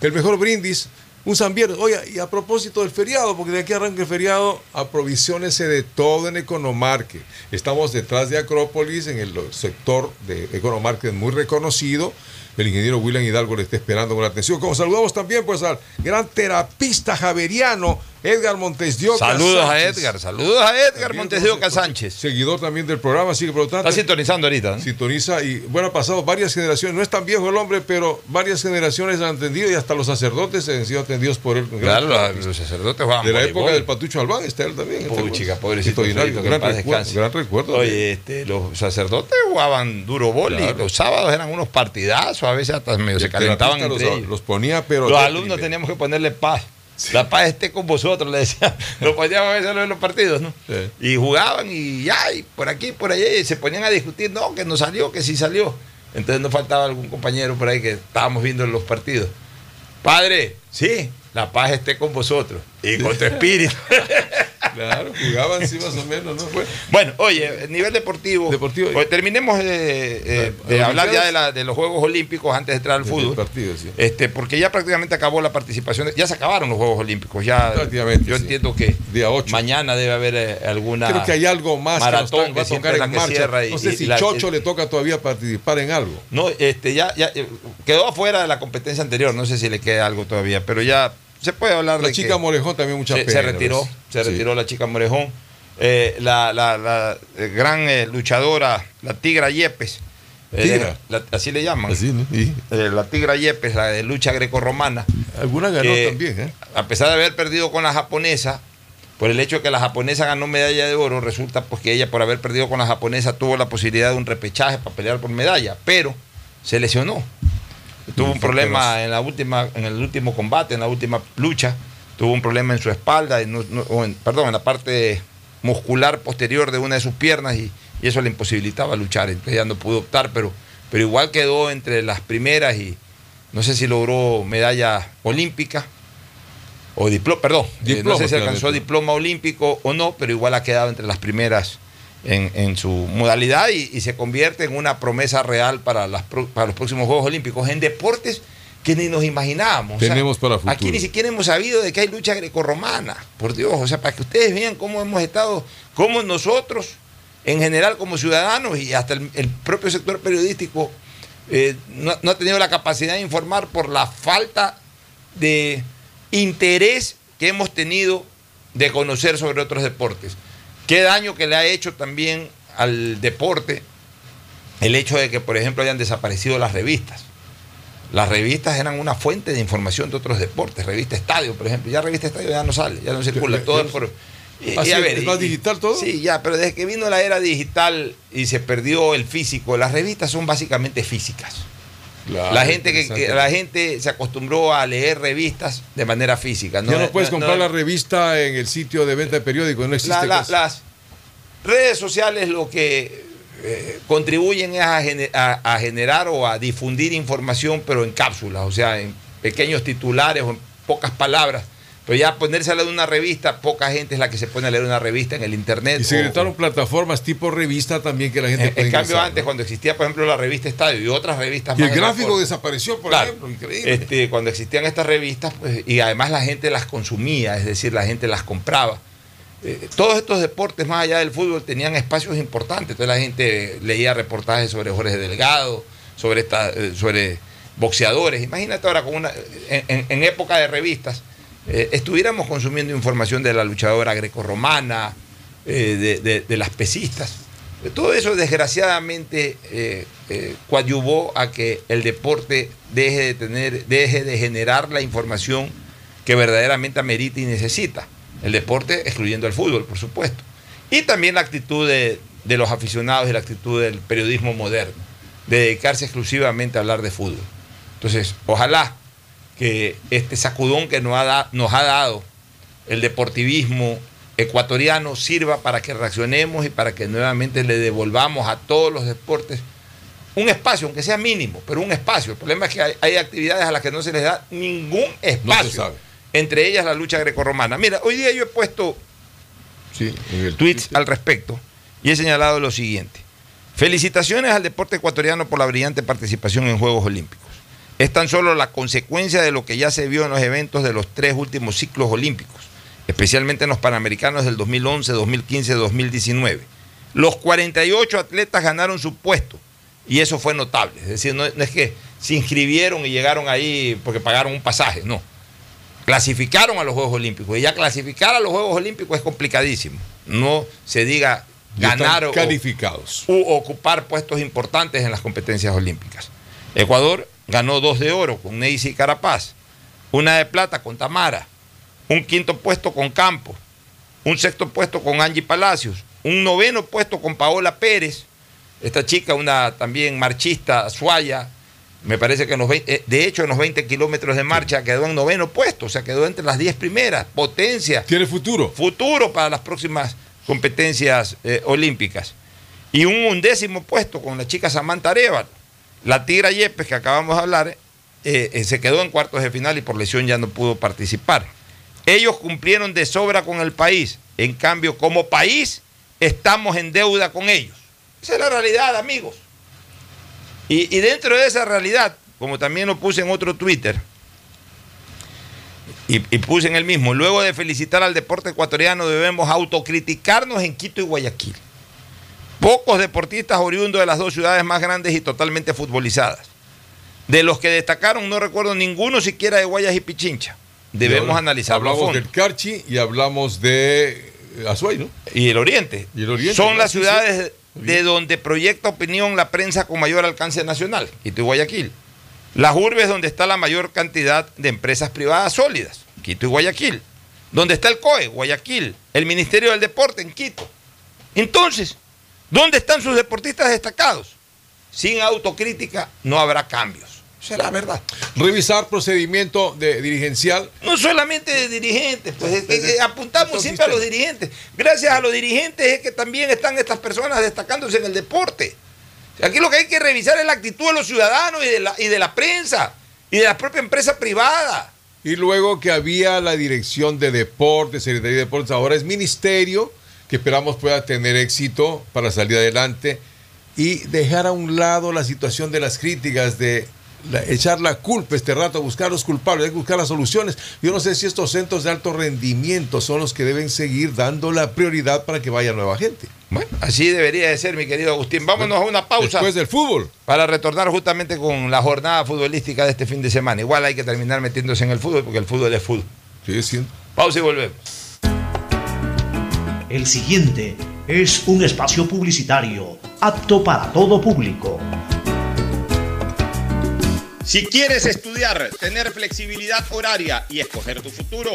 el mejor brindis un San Viernes. Oiga, y a propósito del feriado, porque de aquí arranca el feriado, aprovisionese de todo en Economarket. Estamos detrás de Acrópolis, en el sector de Economarket muy reconocido. El ingeniero William Hidalgo le está esperando con atención. Como saludamos también pues al gran terapista javeriano Edgar Montes de Oca Saludos a. Edgar, saludos a Edgar Montes de Oca Sánchez. Seguidor también del programa, así que por lo tanto. Está sintonizando ahorita. ¿no? Sintoniza y bueno, ha pasado varias generaciones. No es tan viejo el hombre, pero varias generaciones han atendido y hasta los sacerdotes han sido atendidos por él. Claro, los, los sacerdotes jugaban De la época del Patucho Albán está él también. Puchica, pobrecito que gran, recuerdo, gran recuerdo. Oye, este, los sacerdotes jugaban duro boli. Claro. Los sábados eran unos partidazos, a veces hasta medio se calentaban entre los, ellos. los ponía, pero. Los alumnos teníamos que ponerle paz. La paz esté con vosotros, le decía. Lo poníamos a veces en los partidos, ¿no? Sí. Y jugaban y ya, y por aquí, por allá, y se ponían a discutir, no, que no salió, que sí salió. Entonces no faltaba algún compañero por ahí que estábamos viendo los partidos. Padre, sí, la paz esté con vosotros y con tu espíritu. Claro, jugaban sí más o menos, ¿no? Fue- Bueno, oye, nivel deportivo. Deportivo. Pues terminemos de, eh, de ¿las hablar ya de, la- de los Juegos Olímpicos antes de entrar al fútbol. partido, sí. Este, porque ya prácticamente acabó la participación, de- ya se acabaron los Juegos Olímpicos, ya Prácticamente, yo sí. entiendo que Día 8. mañana debe haber eh, alguna Creo que hay algo más maratón que nos to- va a que tocar la en que marcha. y- no sé y- si la- Chocho le toca todavía participar en algo. No, este ya, ya eh, quedó afuera de la competencia anterior, no sé si le queda algo todavía, pero ya se puede hablar La de chica que Morejón también mucha se, pena. se retiró, se Sí. retiró la chica Morejón. Eh, la, la- la, eh, gran eh, luchadora, la Tigra Yepes. eh, la- así le llaman. Así, ¿no? Y Eh, la Tigra Yepes, la de lucha grecorromana. alguna ganó que, también, ¿eh? A pesar de haber perdido con la japonesa, por el hecho de que la japonesa ganó medalla de oro, resulta pues que ella por haber perdido con la japonesa tuvo la posibilidad de un repechaje para pelear por medalla, pero se lesionó. Tuvo un problema en la última, en el último combate, en la última lucha, tuvo un problema en su espalda, o en- perdón, en la parte muscular posterior de una de sus piernas y, y eso le imposibilitaba luchar, entonces ella no pudo optar, pero, pero igual quedó entre las primeras y no sé si logró medalla olímpica o diploma, perdón, eh, no Diploma, sé si alcanzó diploma olímpico o no, pero igual ha quedado entre las primeras en, en su modalidad y, y se convierte en una promesa real para, las, pro- para los próximos Juegos Olímpicos en deportes que ni nos imaginábamos. O sea, Tenemos para futuro. Aquí ni siquiera hemos sabido de que hay lucha grecorromana, por Dios, o sea, para que ustedes vean cómo hemos estado, cómo nosotros, en general como ciudadanos y hasta el, el propio sector periodístico, eh, no, no ha tenido la capacidad de informar por la falta de interés que hemos tenido de conocer sobre otros deportes. Qué daño que le ha hecho también al deporte el hecho de que, por ejemplo, hayan desaparecido las revistas. Las revistas eran una fuente de información de otros deportes. Revista Estadio, por ejemplo. Ya Revista Estadio ya no sale, ya no circula. Todo ya es por... y- ¿Ah, y sí? a ver, ¿Es más y- digital todo? Sí, ya, pero desde que vino la era digital y se perdió el físico, las revistas son básicamente físicas. Claro, la, gente que, la gente se acostumbró a leer revistas de manera física. ya no puedes comprar la no- revista en el sitio de venta de periódicos, no existe. la- la- casi. las redes sociales lo que eh, contribuyen es a- a generar o a difundir información, pero en cápsulas, o sea, en pequeños titulares o en pocas palabras. Pero ya ponerse a leer una revista, poca gente es la que se pone a leer una revista en el internet. Y se inventaron plataformas tipo revista también que la gente en, puede en cambio, ingresar, antes, ¿no? cuando existía, por ejemplo, la revista Estadio y otras revistas Y el gráfico desapareció, por Claro. ejemplo, increíble. Este, cuando existían estas revistas, pues, y además la gente las consumía, es decir, la gente las compraba. Eh, todos estos deportes, más allá del fútbol, tenían espacios importantes. Entonces la gente leía reportajes sobre Jorge Delgado, sobre, esta, eh, sobre boxeadores. Imagínate ahora, con una, en, en- en época de revistas, eh, estuviéramos consumiendo información de la luchadora grecorromana, eh, de, las pesistas. Todo eso desgraciadamente eh, eh, coadyuvó a que el deporte deje de tener, deje de generar la información que verdaderamente amerita y necesita. El deporte, excluyendo el fútbol, por supuesto. Y también la actitud de, de los aficionados y la actitud del periodismo moderno, de dedicarse exclusivamente a hablar de fútbol. Entonces, ojalá que este sacudón que nos ha, da- nos ha dado el deportivismo ecuatoriano sirva para que reaccionemos y para que nuevamente le devolvamos a todos los deportes un espacio, aunque sea mínimo, pero un espacio. El problema es que hay, hay actividades a las que no se les da ningún espacio. sabe. Entre ellas la lucha grecorromana. Mira, hoy día yo he puesto Sí, en el tweets al respecto y he señalado lo siguiente. Felicitaciones al deporte ecuatoriano por la brillante participación en Juegos Olímpicos. Es tan solo la consecuencia de lo que ya se vio en los eventos de los tres últimos ciclos olímpicos, especialmente en los Panamericanos del 2011, 2015 y 2019. Los 48 atletas ganaron su puesto y eso fue notable. Es decir, no, es que se inscribieron y llegaron ahí porque pagaron un pasaje, no. Clasificaron a los Juegos Olímpicos y ya clasificar a los Juegos Olímpicos es complicadísimo. No se diga ganar o, u ocupar puestos importantes en las competencias olímpicas. Ecuador ganó dos de oro con Neisy Carapaz, una de plata con Tamara, un quinto puesto con Campos, un sexto puesto con Angie Palacios, un noveno puesto con Paola Pérez, esta chica, una también marchista, suaya, me parece que en los 20 eh, de hecho en los 20 kilómetros de marcha quedó en noveno puesto, o sea, quedó entre las 10 primeras, potencia. Tiene futuro. Futuro para las próximas competencias eh, olímpicas. Y un undécimo puesto con la chica Samantha Arevalo. La Tigra Yepes, que acabamos de hablar, eh, eh, se quedó en cuartos de final y por lesión ya no pudo participar. Ellos cumplieron de sobra con el país. En cambio, como país, estamos en deuda con ellos. Esa es la realidad, amigos. Y, dentro de esa realidad, como también lo puse en otro Twitter, y, y puse en el mismo, luego de felicitar al deporte ecuatoriano debemos autocriticarnos en Quito y Guayaquil. Pocos deportistas oriundos de las dos ciudades más grandes y totalmente futbolizadas. De los que destacaron no recuerdo ninguno siquiera de Guayas y Pichincha. Debemos Y analizarlo a Hablamos fondo. del Carchi y hablamos de Azuay, ¿no? Y el Oriente. Y el Oriente, Son ¿no? las ciudades de donde proyecta opinión la prensa con mayor alcance nacional, Quito y Guayaquil. Las urbes donde está la mayor cantidad de empresas privadas sólidas, Quito y Guayaquil. Donde está el COE, Guayaquil. El Ministerio del Deporte en Quito. Entonces, ¿dónde están sus deportistas destacados? Sin autocrítica no habrá cambios. Esa es la verdad. Revisar procedimiento de dirigencial. No solamente de dirigentes, pues es que- que apuntamos siempre a los dirigentes. Gracias a los dirigentes es que también están estas personas destacándose en el deporte. Aquí lo que hay que revisar es la actitud de los ciudadanos y de la, y de la prensa y de la propia empresa privada. Y luego que había la dirección de deportes, Secretaría de Deportes, ahora es ministerio, que esperamos pueda tener éxito para salir adelante y dejar a un lado la situación de las críticas, de la- echar la culpa este rato, buscar los culpables, hay que buscar las soluciones. Yo no sé si estos centros de alto rendimiento son los que deben seguir dando la prioridad para que vaya nueva gente. Bueno, así debería de ser, mi querido Agustín. Vámonos a una pausa. Después del fútbol. Para retornar justamente con la jornada futbolística de este fin de semana. Igual hay que terminar metiéndose en el fútbol porque el fútbol es fútbol. Sí, sí. Pausa y volvemos. El siguiente es un espacio publicitario apto para todo público. Si quieres estudiar, tener flexibilidad horaria y escoger tu futuro,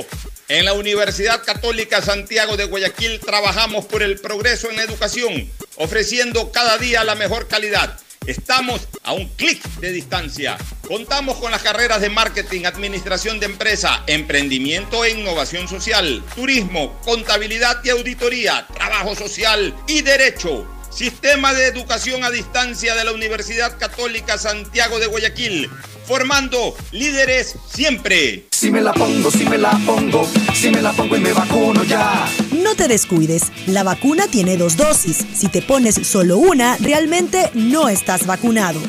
en la Universidad Católica Santiago de Guayaquil trabajamos por el progreso en educación, ofreciendo cada día la mejor calidad. Estamos a un clic de distancia. Contamos con las carreras de marketing, administración de empresa, emprendimiento e innovación social, turismo, contabilidad y auditoría, trabajo social y derecho. Sistema de Educación a Distancia de la Universidad Católica Santiago de Guayaquil, formando líderes siempre. Si me la pongo, si me la pongo, si me la pongo y me vacuno ya. No te descuides, la vacuna tiene dos dosis. Si te pones solo una, realmente no estás vacunado.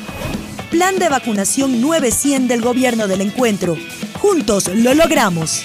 Plan de vacunación 900 del gobierno del encuentro. Juntos lo logramos.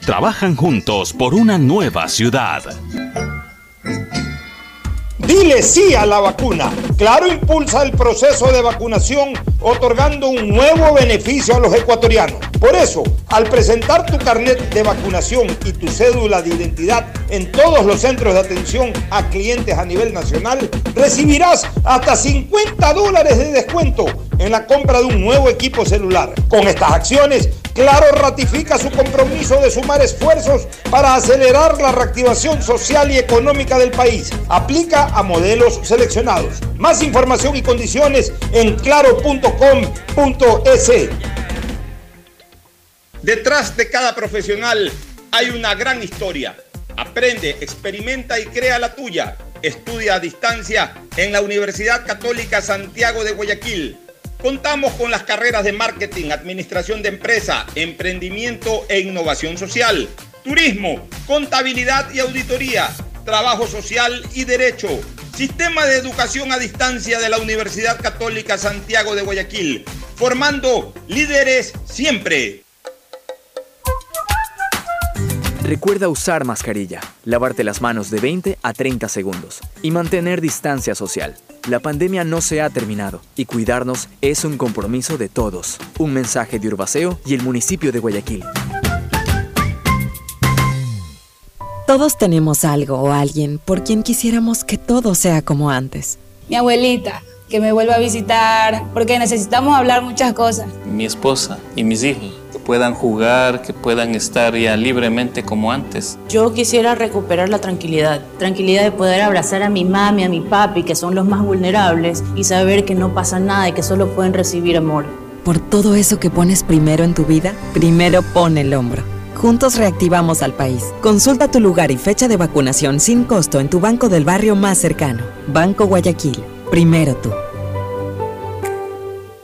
trabajan juntos por una nueva ciudad. Dile sí a la vacuna. Claro impulsa el proceso de vacunación otorgando un nuevo beneficio a los ecuatorianos. Por eso, al presentar tu carnet de vacunación y tu cédula de identidad en todos los centros de atención a clientes a nivel nacional, recibirás hasta 50 dólares de descuento en la compra de un nuevo equipo celular. Con estas acciones, Claro ratifica su compromiso de sumar esfuerzos para acelerar la reactivación social y económica del país. Aplica a modelos seleccionados. Más información y condiciones en claro.com.es. Detrás de cada profesional hay una gran historia. Aprende, experimenta y crea la tuya. Estudia a distancia en la Universidad Católica Santiago de Guayaquil Contamos con las carreras de marketing, administración de empresa, emprendimiento e innovación social, turismo, contabilidad y auditoría, trabajo social y derecho. Sistema de educación a distancia de la Universidad Católica Santiago de Guayaquil, formando líderes siempre. Recuerda usar mascarilla, lavarte las manos de 20 a 30 segundos y mantener distancia social. La pandemia no se ha terminado y cuidarnos es un compromiso de todos. Un mensaje de Urbaceo y el municipio de Guayaquil. Todos tenemos algo o alguien por quien quisiéramos que todo sea como antes. Mi abuelita, que me vuelva a visitar, porque necesitamos hablar muchas cosas. Mi esposa y mis hijos puedan jugar, que puedan estar ya libremente como antes. Yo quisiera recuperar la tranquilidad, tranquilidad de poder abrazar a mi mami, a mi papi, que son los más vulnerables, y saber que no pasa nada y que solo pueden recibir amor. Por todo eso que pones primero en tu vida, primero pone el hombro. Juntos reactivamos al país. Consulta tu lugar y fecha de vacunación sin costo en tu banco del barrio más cercano. Banco Guayaquil. Primero tú.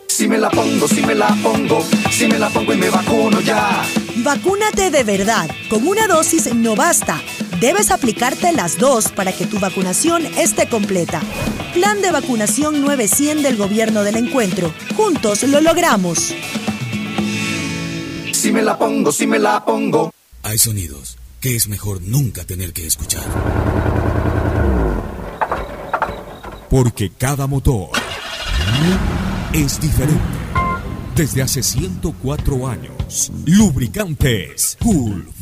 Si me la pongo, si me la pongo, si me la pongo y me vacuno ya. Vacúnate de verdad. Con una dosis no basta. Debes aplicarte las dos para que tu vacunación esté completa. Plan de vacunación 900 del Gobierno del Encuentro. Juntos lo logramos. Si me la pongo, si me la pongo. Hay sonidos que es mejor nunca tener que escuchar. Porque cada motor es diferente. Desde hace 104 años, Lubricantes Gulf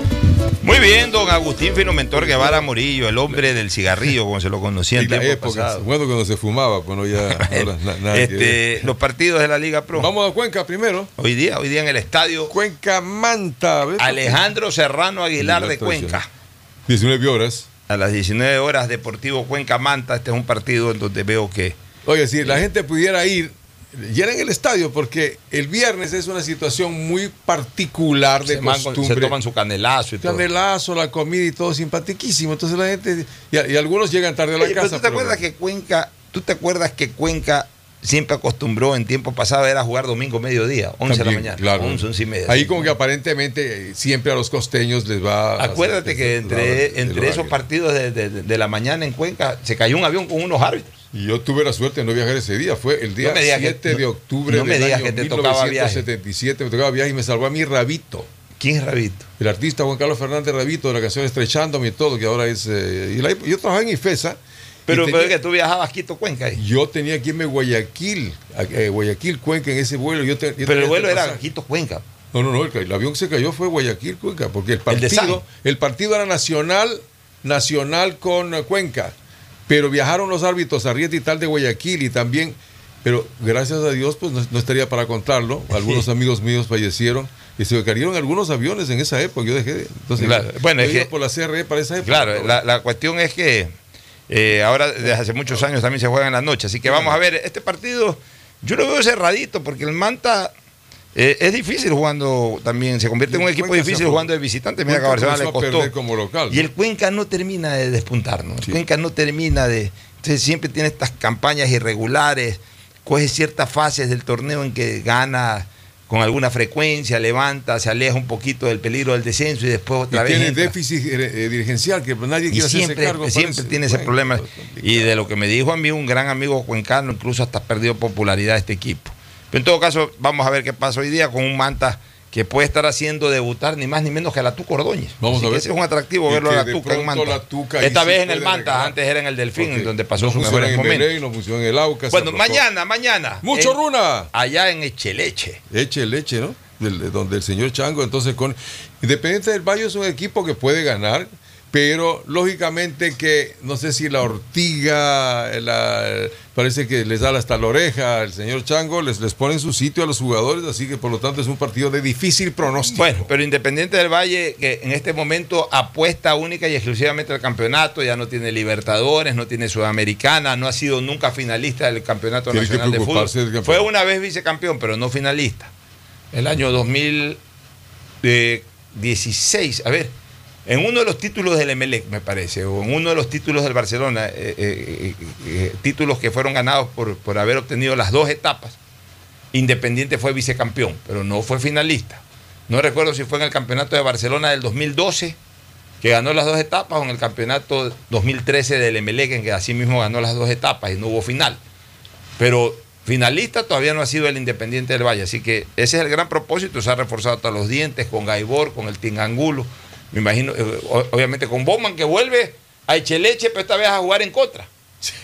Muy bien, don Agustín Finomentor Guevara Morillo, el hombre del cigarrillo, como se lo conocía en En la época, bueno, cuando se fumaba, pues no ya. ahora na- que Este, los partidos de la Liga Pro. Vamos a Cuenca primero. Hoy día, hoy día en el estadio. Cuenca Manta. ¿ves? Alejandro Serrano Aguilar de Cuenca. 19 horas. A las 19 horas, Deportivo Cuenca Manta. Este es un partido en donde veo que. Oye, si la gente pudiera ir, llenen el estadio, porque el viernes es una situación muy particular de Se, man- se costumbre. toman su canelazo y todo. Canelazo, la comida y todo simpaticísimo. Entonces la gente. Y, y algunos llegan tarde a la Oye, pero casa. ¿tú te acuerdas que Cuenca, tú te acuerdas que Cuenca siempre acostumbró en tiempo pasado era jugar domingo mediodía, 11 de la mañana, claro. 11, 11 y media. Ahí como que aparentemente eh, siempre a los costeños les va. a Acuérdate hacer- que entre, entre esos partidos de, de- de la mañana en Cuenca se cayó un avión con unos árbitros. Y yo tuve la suerte de no viajar ese día. Fue el día No me digas que- 7 de octubre no me del año que te tocaba viaje. 1977. Me tocaba viaje y me salvó a mi Rabito. ¿Quién es Rabito? El artista Juan Carlos Fernández Rabito de la canción Estrechándome y todo, que ahora es... eh, y la- yo trabajaba en IFESA. Pero, tenía- pero es que tú viajabas a Quito, Cuenca. ahí. Yo tenía que irme a Guayaquil, a- eh, Guayaquil, Cuenca, en ese vuelo. Yo te- yo Pero el vuelo este era. Quito, Cuenca. No, no, no, el, el avión que se cayó fue Guayaquil, Cuenca, porque el partido, el, partido era nacional, nacional con eh, Cuenca, pero viajaron los árbitros Arrieta y tal de Guayaquil y también pero gracias a Dios pues no, no estaría para contarlo. Algunos amigos míos fallecieron y se cayeron algunos aviones en esa época. Yo dejé, de- entonces, Claro, bueno, es que- por la CRE para esa época. Claro, la, la cuestión es que eh, ahora desde hace muchos años también se juega en la noche. Así que vamos a ver, este partido yo lo veo cerradito porque el Manta eh, es difícil jugando también. Se convierte en un Y equipo Cuenca difícil jugando de visitante. Mira que Barcelona le costó. como local, Y el Cuenca no termina de despuntar, ¿no? El Cuenca no termina de. Entonces siempre tiene estas campañas irregulares, coge ciertas fases del torneo en que gana con alguna frecuencia, levanta, se aleja un poquito del peligro del descenso y después Y otra vez. tiene entra. déficit eh, dirigencial que nadie Y quiere hacerse siempre, cargo. siempre parece. tiene ese Bueno, problema. Y de lo que me dijo a mí un gran amigo cuencano, incluso hasta perdió popularidad este equipo. Pero en todo caso, vamos a ver qué pasa hoy día con un Manta que puede estar haciendo debutar ni más ni menos que a la Tuca Ordóñez. Vamos Así a que ver. Ese es un atractivo Y verlo a que la Tuca en Manta. Tuca Esta vez en el Manta, regalar. antes era en el Delfín, donde pasó no funciona mejores en momentos. Belén, no funciona en el Aucas. Bueno, mañana, mañana. Mucho en- runa. Allá en Echeleche. Eche leche, ¿no? Del- donde el señor Chango, entonces con Independiente del Valle es un equipo que puede ganar, pero lógicamente que no sé si la ortiga, la- parece que les da hasta la oreja al señor Chango, les, les pone en su sitio a los jugadores, así que por lo tanto es un partido de difícil pronóstico. Bueno, pero Independiente del Valle, que en este momento apuesta única y exclusivamente al campeonato, ya no tiene Libertadores, no tiene Sudamericana, no ha sido nunca finalista del Campeonato Tiene Nacional de Fútbol. Fue una vez vicecampeón, pero no finalista. El año 2016, a ver, en uno de los títulos del Emelec, me parece, o en uno de los títulos del Barcelona, eh, eh, eh, títulos que fueron ganados por, por haber obtenido las dos etapas, Independiente fue vicecampeón, pero no fue finalista. No recuerdo si fue en el campeonato de Barcelona del 2012, que ganó las dos etapas, o en el campeonato 2013 del Emelec, en que así mismo ganó las dos etapas y no hubo final. Pero finalista todavía no ha sido el Independiente del Valle, así que ese es el gran propósito, se ha reforzado hasta los dientes con Gaibor, con el Tingangulo, me imagino, eh, obviamente con Bowman que vuelve a Echeleche, pero esta vez a jugar en contra.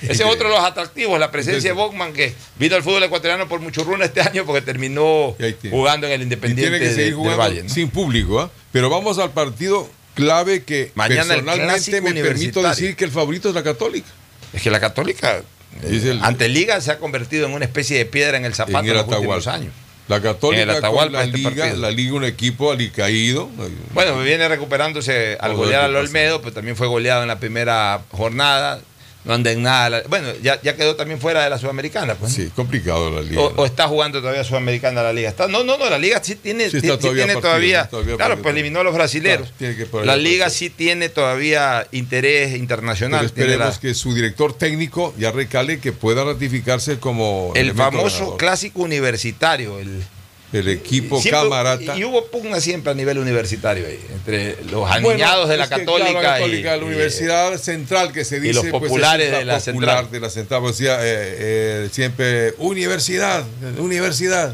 Ese es otro de los atractivos, la presencia de Bogman que vino al fútbol ecuatoriano por mucho runa este año porque terminó jugando en el Y Independiente tiene que de- seguir del jugando Valle. ¿no? sin público, ¿ah? Pero vamos al partido clave que Mañana el personalmente me permito decir que el favorito es la Católica. Es que la Católica, eh, ante Liga, se ha convertido en una especie de piedra en el zapato en, el los últimos años. La Católica En el Atahualpa, con la este Liga, partido. la Liga un equipo alicaído. Bueno, viene recuperándose al golear al Olmedo, pues también fue goleado en la primera jornada. No anda en nada. la- Bueno, ya, ya quedó también fuera de la Sudamericana. Pues, Sí, complicado la Liga. o, o está jugando todavía Sudamericana la Liga. Está, no, no, no, la Liga sí tiene, Sí está sí todavía tiene partido, todavía. todavía claro, partido. pues eliminó a los brasileros. Claro, la. Liga sí tiene todavía interés Pero internacional. tiene esperemos la- que su director técnico ya recale que pueda ratificarse como el famoso ganador. clásico universitario, el, el equipo Siempre- camarata. Y hubo pugna siempre a nivel universitario ahí, entre los Bueno, aniñados de la Católica, claro, la Católica, y, la y- Universidad Central que se y dice los pues, es populares la de la popular Central. de la Central pues, decía, eh, eh, siempre universidad, universidad.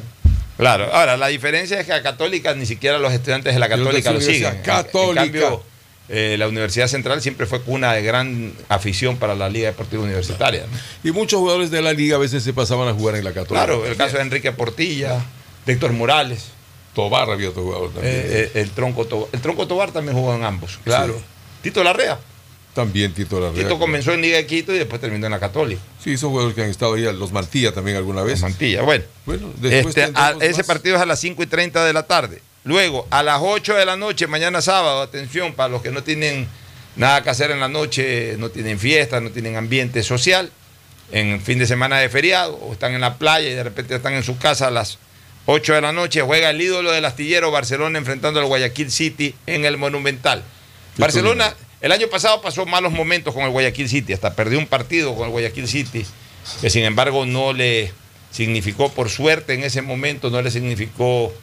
Claro, ahora la diferencia es que a Católica ni siquiera los estudiantes de la Católica lo siguen. católica. En, cambio, eh, la Universidad Central siempre fue cuna de gran afición para la Liga Deportiva Universitaria. ¿no? Y muchos jugadores de la liga a veces se pasaban a jugar en la Católica. Claro, el caso de Enrique Portilla, Víctor Morales, Tobar había otro jugador también. eh, eh, el Tronco Tobar. El Tronco Tobar también jugó en ambos, claro. Tito Larrea. También Tito Larrea. Tito comenzó en Liga de Quito y después terminó en la Católica. Sí, son jugadores que han estado ahí, los Mantilla también alguna vez. Mantilla, bueno. Bueno, después Este, a- ese más. partido es a las 5 y 30 de la tarde. Luego, a las 8 de la noche, mañana sábado, atención, para los que no tienen nada que hacer en la noche, no tienen fiesta, no tienen ambiente social, en fin de semana de feriado, o están en la playa y de repente están en su casa a las 8 de la noche, juega el ídolo del astillero Barcelona enfrentando al Guayaquil City en el Monumental. Barcelona, el año pasado pasó malos momentos con el Guayaquil City, hasta perdió un partido con el Guayaquil City, que sin embargo no le significó, por suerte en ese momento, no le significó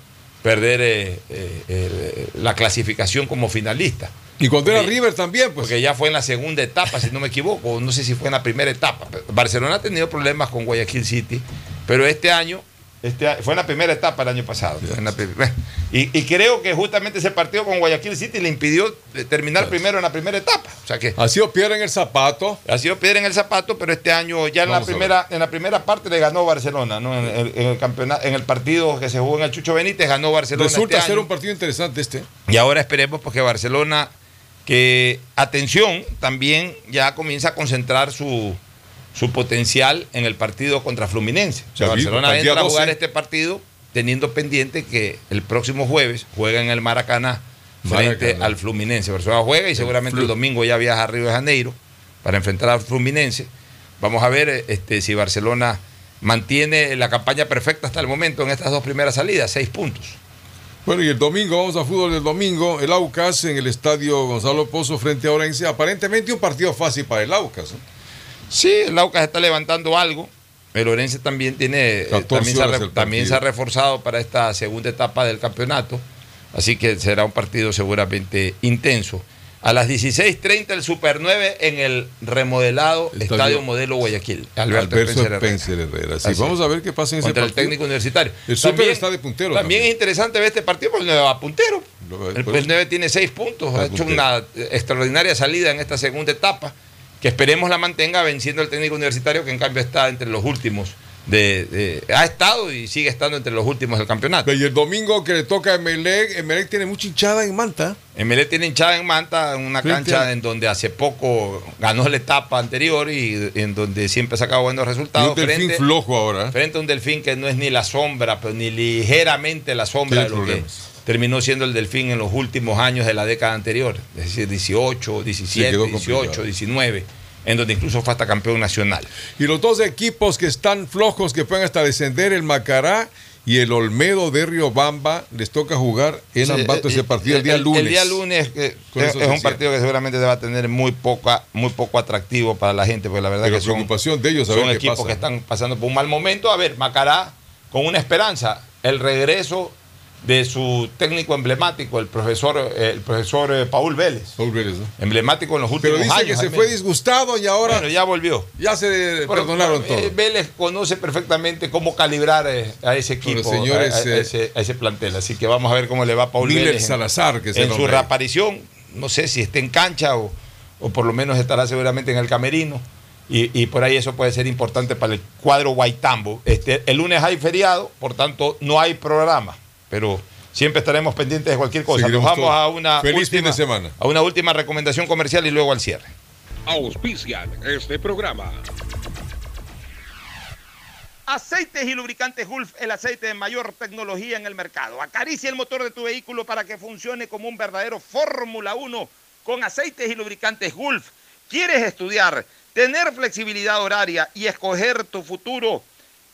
perder eh, eh, eh, la clasificación como finalista. Y cuando era River también, pues. Porque ya fue en la segunda etapa, si no me equivoco, no sé si fue en la primera etapa. Barcelona ha tenido problemas con Guayaquil City, pero este año, este fue en la primera etapa el año pasado. la y, y creo que justamente ese partido con Guayaquil City le impidió eh, terminar primero en la primera etapa. O sea que ha sido piedra en el zapato. Ha sido piedra en el zapato, pero este año ya en la Vamos primera, en la primera parte le ganó Barcelona, ¿no? En el, en el campeonato, en el partido que se jugó en el Chucho Benítez, ganó Barcelona. Resulta este ser año. un partido interesante este. Y ahora esperemos porque Barcelona, que atención, también ya comienza a concentrar su, su potencial en el partido contra Fluminense. O sea, Barcelona entra a jugar 12. este partido teniendo pendiente que el próximo jueves juega en el Maracaná frente Maracaná. al Fluminense. Barcelona juega y seguramente el, domingo ya viaja a Río de Janeiro para enfrentar al Fluminense. Vamos a ver este, si Barcelona mantiene la campaña perfecta hasta el momento en estas dos primeras salidas, seis puntos. Bueno, y el domingo, vamos a fútbol del domingo, el Aucas en el estadio Gonzalo Pozo frente a Orense. Aparentemente un partido fácil para el Aucas. ¿no? Sí, el Aucas está levantando algo. El Orense también tiene eh, 14 también, se ha, también se partido. reforzado para esta segunda etapa del campeonato. Así que será un partido seguramente intenso. A las 16.30 el Super 9 en el remodelado Estadio- Estadio, Modelo Guayaquil. Alberto, Alberto Spencer Herrera. Spencer Herrera. Sí, Así vamos a ver qué pasa en ese Contra el partido. técnico universitario. El Super También- está de puntero. También es interesante ver este partido porque el 9 va puntero. El, el 9 tiene seis puntos, Está ha hecho puntero. una extraordinaria salida en esta segunda etapa, que esperemos la mantenga venciendo al técnico universitario, que en cambio está entre los últimos. De, de- ha estado y sigue estando entre los últimos del campeonato. Y el domingo que le toca a Emelec, Emelec tiene mucha hinchada en Manta. MLE tiene hinchada en Manta, en una Frente cancha en donde hace poco ganó la etapa anterior y en donde siempre sacaba buenos Y resultados. un delfín flojo ahora. Frente a un delfín que no es ni la sombra, pero ni ligeramente la sombra de lo problemas. que terminó siendo el delfín en los últimos años de la década anterior. Es decir, 18, 17, quedó 18, complicado. 19, en donde incluso fue hasta campeón nacional. Y los dos equipos que están flojos, que pueden hasta descender, el Macará y el Olmedo de Riobamba, les toca jugar en Sí, Ambato eh, ese partido el día lunes. El día lunes Con es, se un partido que seguramente va a tener muy poca, muy poco atractivo para la gente, porque la verdad Pero que son, preocupación de ellos, a son equipos pasa. que están pasando por un mal momento. A ver, Macará, con una esperanza, el regreso de su técnico emblemático, el profesor, eh, el profesor eh, Paul Vélez. Paul Vélez, ¿no? Emblemático en los últimos Pero dice años. que se fue disgustado y ahora Bueno, ya volvió. ya se Pero, perdonaron eh, todo. Vélez conoce perfectamente cómo calibrar a ese equipo, Bueno, señores, a, ese, a ese plantel. Así que vamos a ver cómo le va a Paul Miller Vélez en- Salazar, que en su reaparición. No sé si esté en cancha o, o por lo menos estará seguramente en el camerino. Y, y por ahí eso puede ser importante para el cuadro Guaitambo. Este, el lunes hay feriado, por tanto no hay programa. Pero siempre estaremos pendientes de cualquier cosa. Nos vamos todo. a una, Feliz fin última, de semana. a una última recomendación comercial y luego al cierre. Auspician este programa. Aceites y lubricantes Gulf, el aceite de mayor tecnología en el mercado. Acaricia el motor de tu vehículo para que funcione como un verdadero Fórmula 1 con aceites y lubricantes Gulf. ¿Quieres estudiar, tener flexibilidad horaria y escoger tu futuro?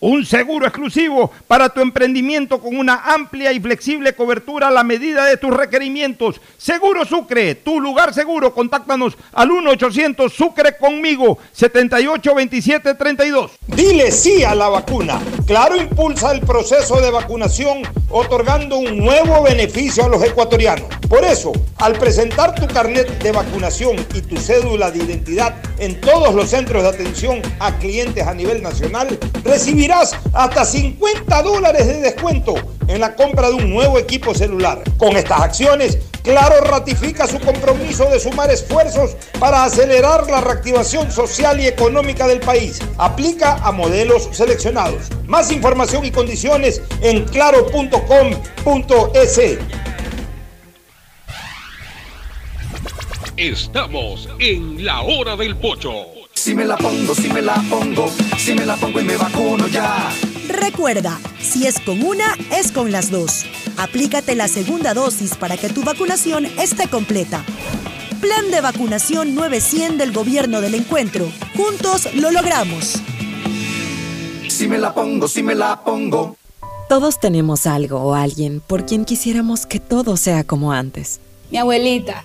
un seguro exclusivo para tu emprendimiento con una amplia y flexible cobertura a la medida de tus requerimientos. Seguro Sucre, tu lugar seguro. Contáctanos al 1-800 Sucre conmigo, 782732. Dile sí a la vacuna. Claro impulsa el proceso de vacunación otorgando un nuevo beneficio a los ecuatorianos. Por eso, al presentar tu carnet de vacunación y tu cédula de identidad en todos los centros de atención a clientes a nivel nacional, recibirás hasta 50 dólares de descuento en la compra de un nuevo equipo celular. Con estas acciones, Claro ratifica su compromiso de sumar esfuerzos para acelerar la reactivación social y económica del país. Aplica a modelos seleccionados. Más información y condiciones en claro.com.es. Estamos en la hora del pocho. Si me la pongo, si me la pongo, si me la pongo y me vacuno ya. Recuerda, si es con una, es con las dos. Aplícate la segunda dosis para que tu vacunación esté completa. Plan de vacunación 900 del Gobierno del Encuentro. Juntos lo logramos. Si me la pongo, si me la pongo. Todos tenemos algo o alguien por quien quisiéramos que todo sea como antes. Mi abuelita,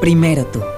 Primero tú.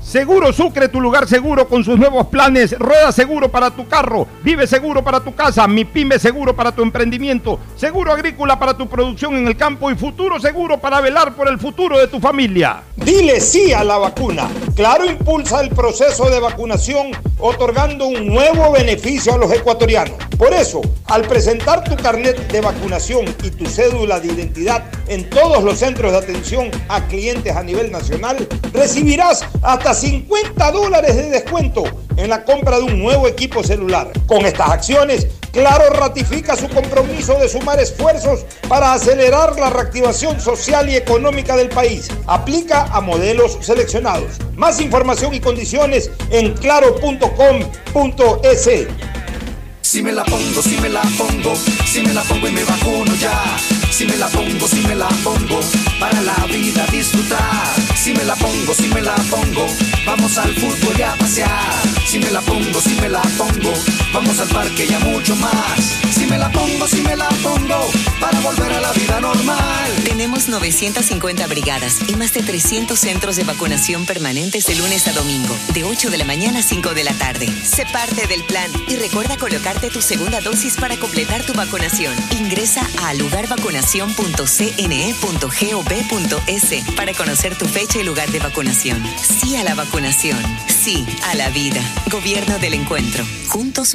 Seguro Sucre, tu lugar seguro con sus nuevos planes. Rueda seguro para tu carro, vive seguro para tu casa, mi pyme seguro para tu emprendimiento, seguro agrícola para tu producción en el campo y futuro seguro para velar por el futuro de tu familia. Dile sí a la vacuna. Claro impulsa el proceso de vacunación otorgando un nuevo beneficio a los ecuatorianos. Por eso, al presentar tu carnet de vacunación y tu cédula de identidad en todos los centros de atención a clientes a nivel nacional, recibirás hasta 50 dólares de descuento en la compra de un nuevo equipo celular. Con estas acciones, Claro ratifica su compromiso de sumar esfuerzos para acelerar la reactivación social y económica del país. Aplica a modelos seleccionados. Más información y condiciones en claro.com.es. Si me la pongo, si me la pongo, si me la pongo y me vacuno ya. Si me la pongo, si me la pongo, para la vida disfrutar. Si me la pongo, si me la pongo, vamos al fútbol y a pasear. Si me la pongo, si me la pongo, vamos al parque y a mucho más. Si me la pongo, si me la pongo, para volver a la vida normal. Tenemos 950 brigadas y más de 300 centros de vacunación permanentes de lunes a domingo, de 8 de la mañana a 5 de la tarde. Sé parte del plan y recuerda colocarte tu segunda dosis para completar tu vacunación. Ingresa a lugarvacunación.cne.gov.es para conocer tu fecha y lugar de vacunación. Sí a la vacunación. Sí a la vida. Gobierno del Encuentro. Juntos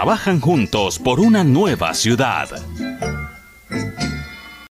trabajan juntos por una nueva ciudad.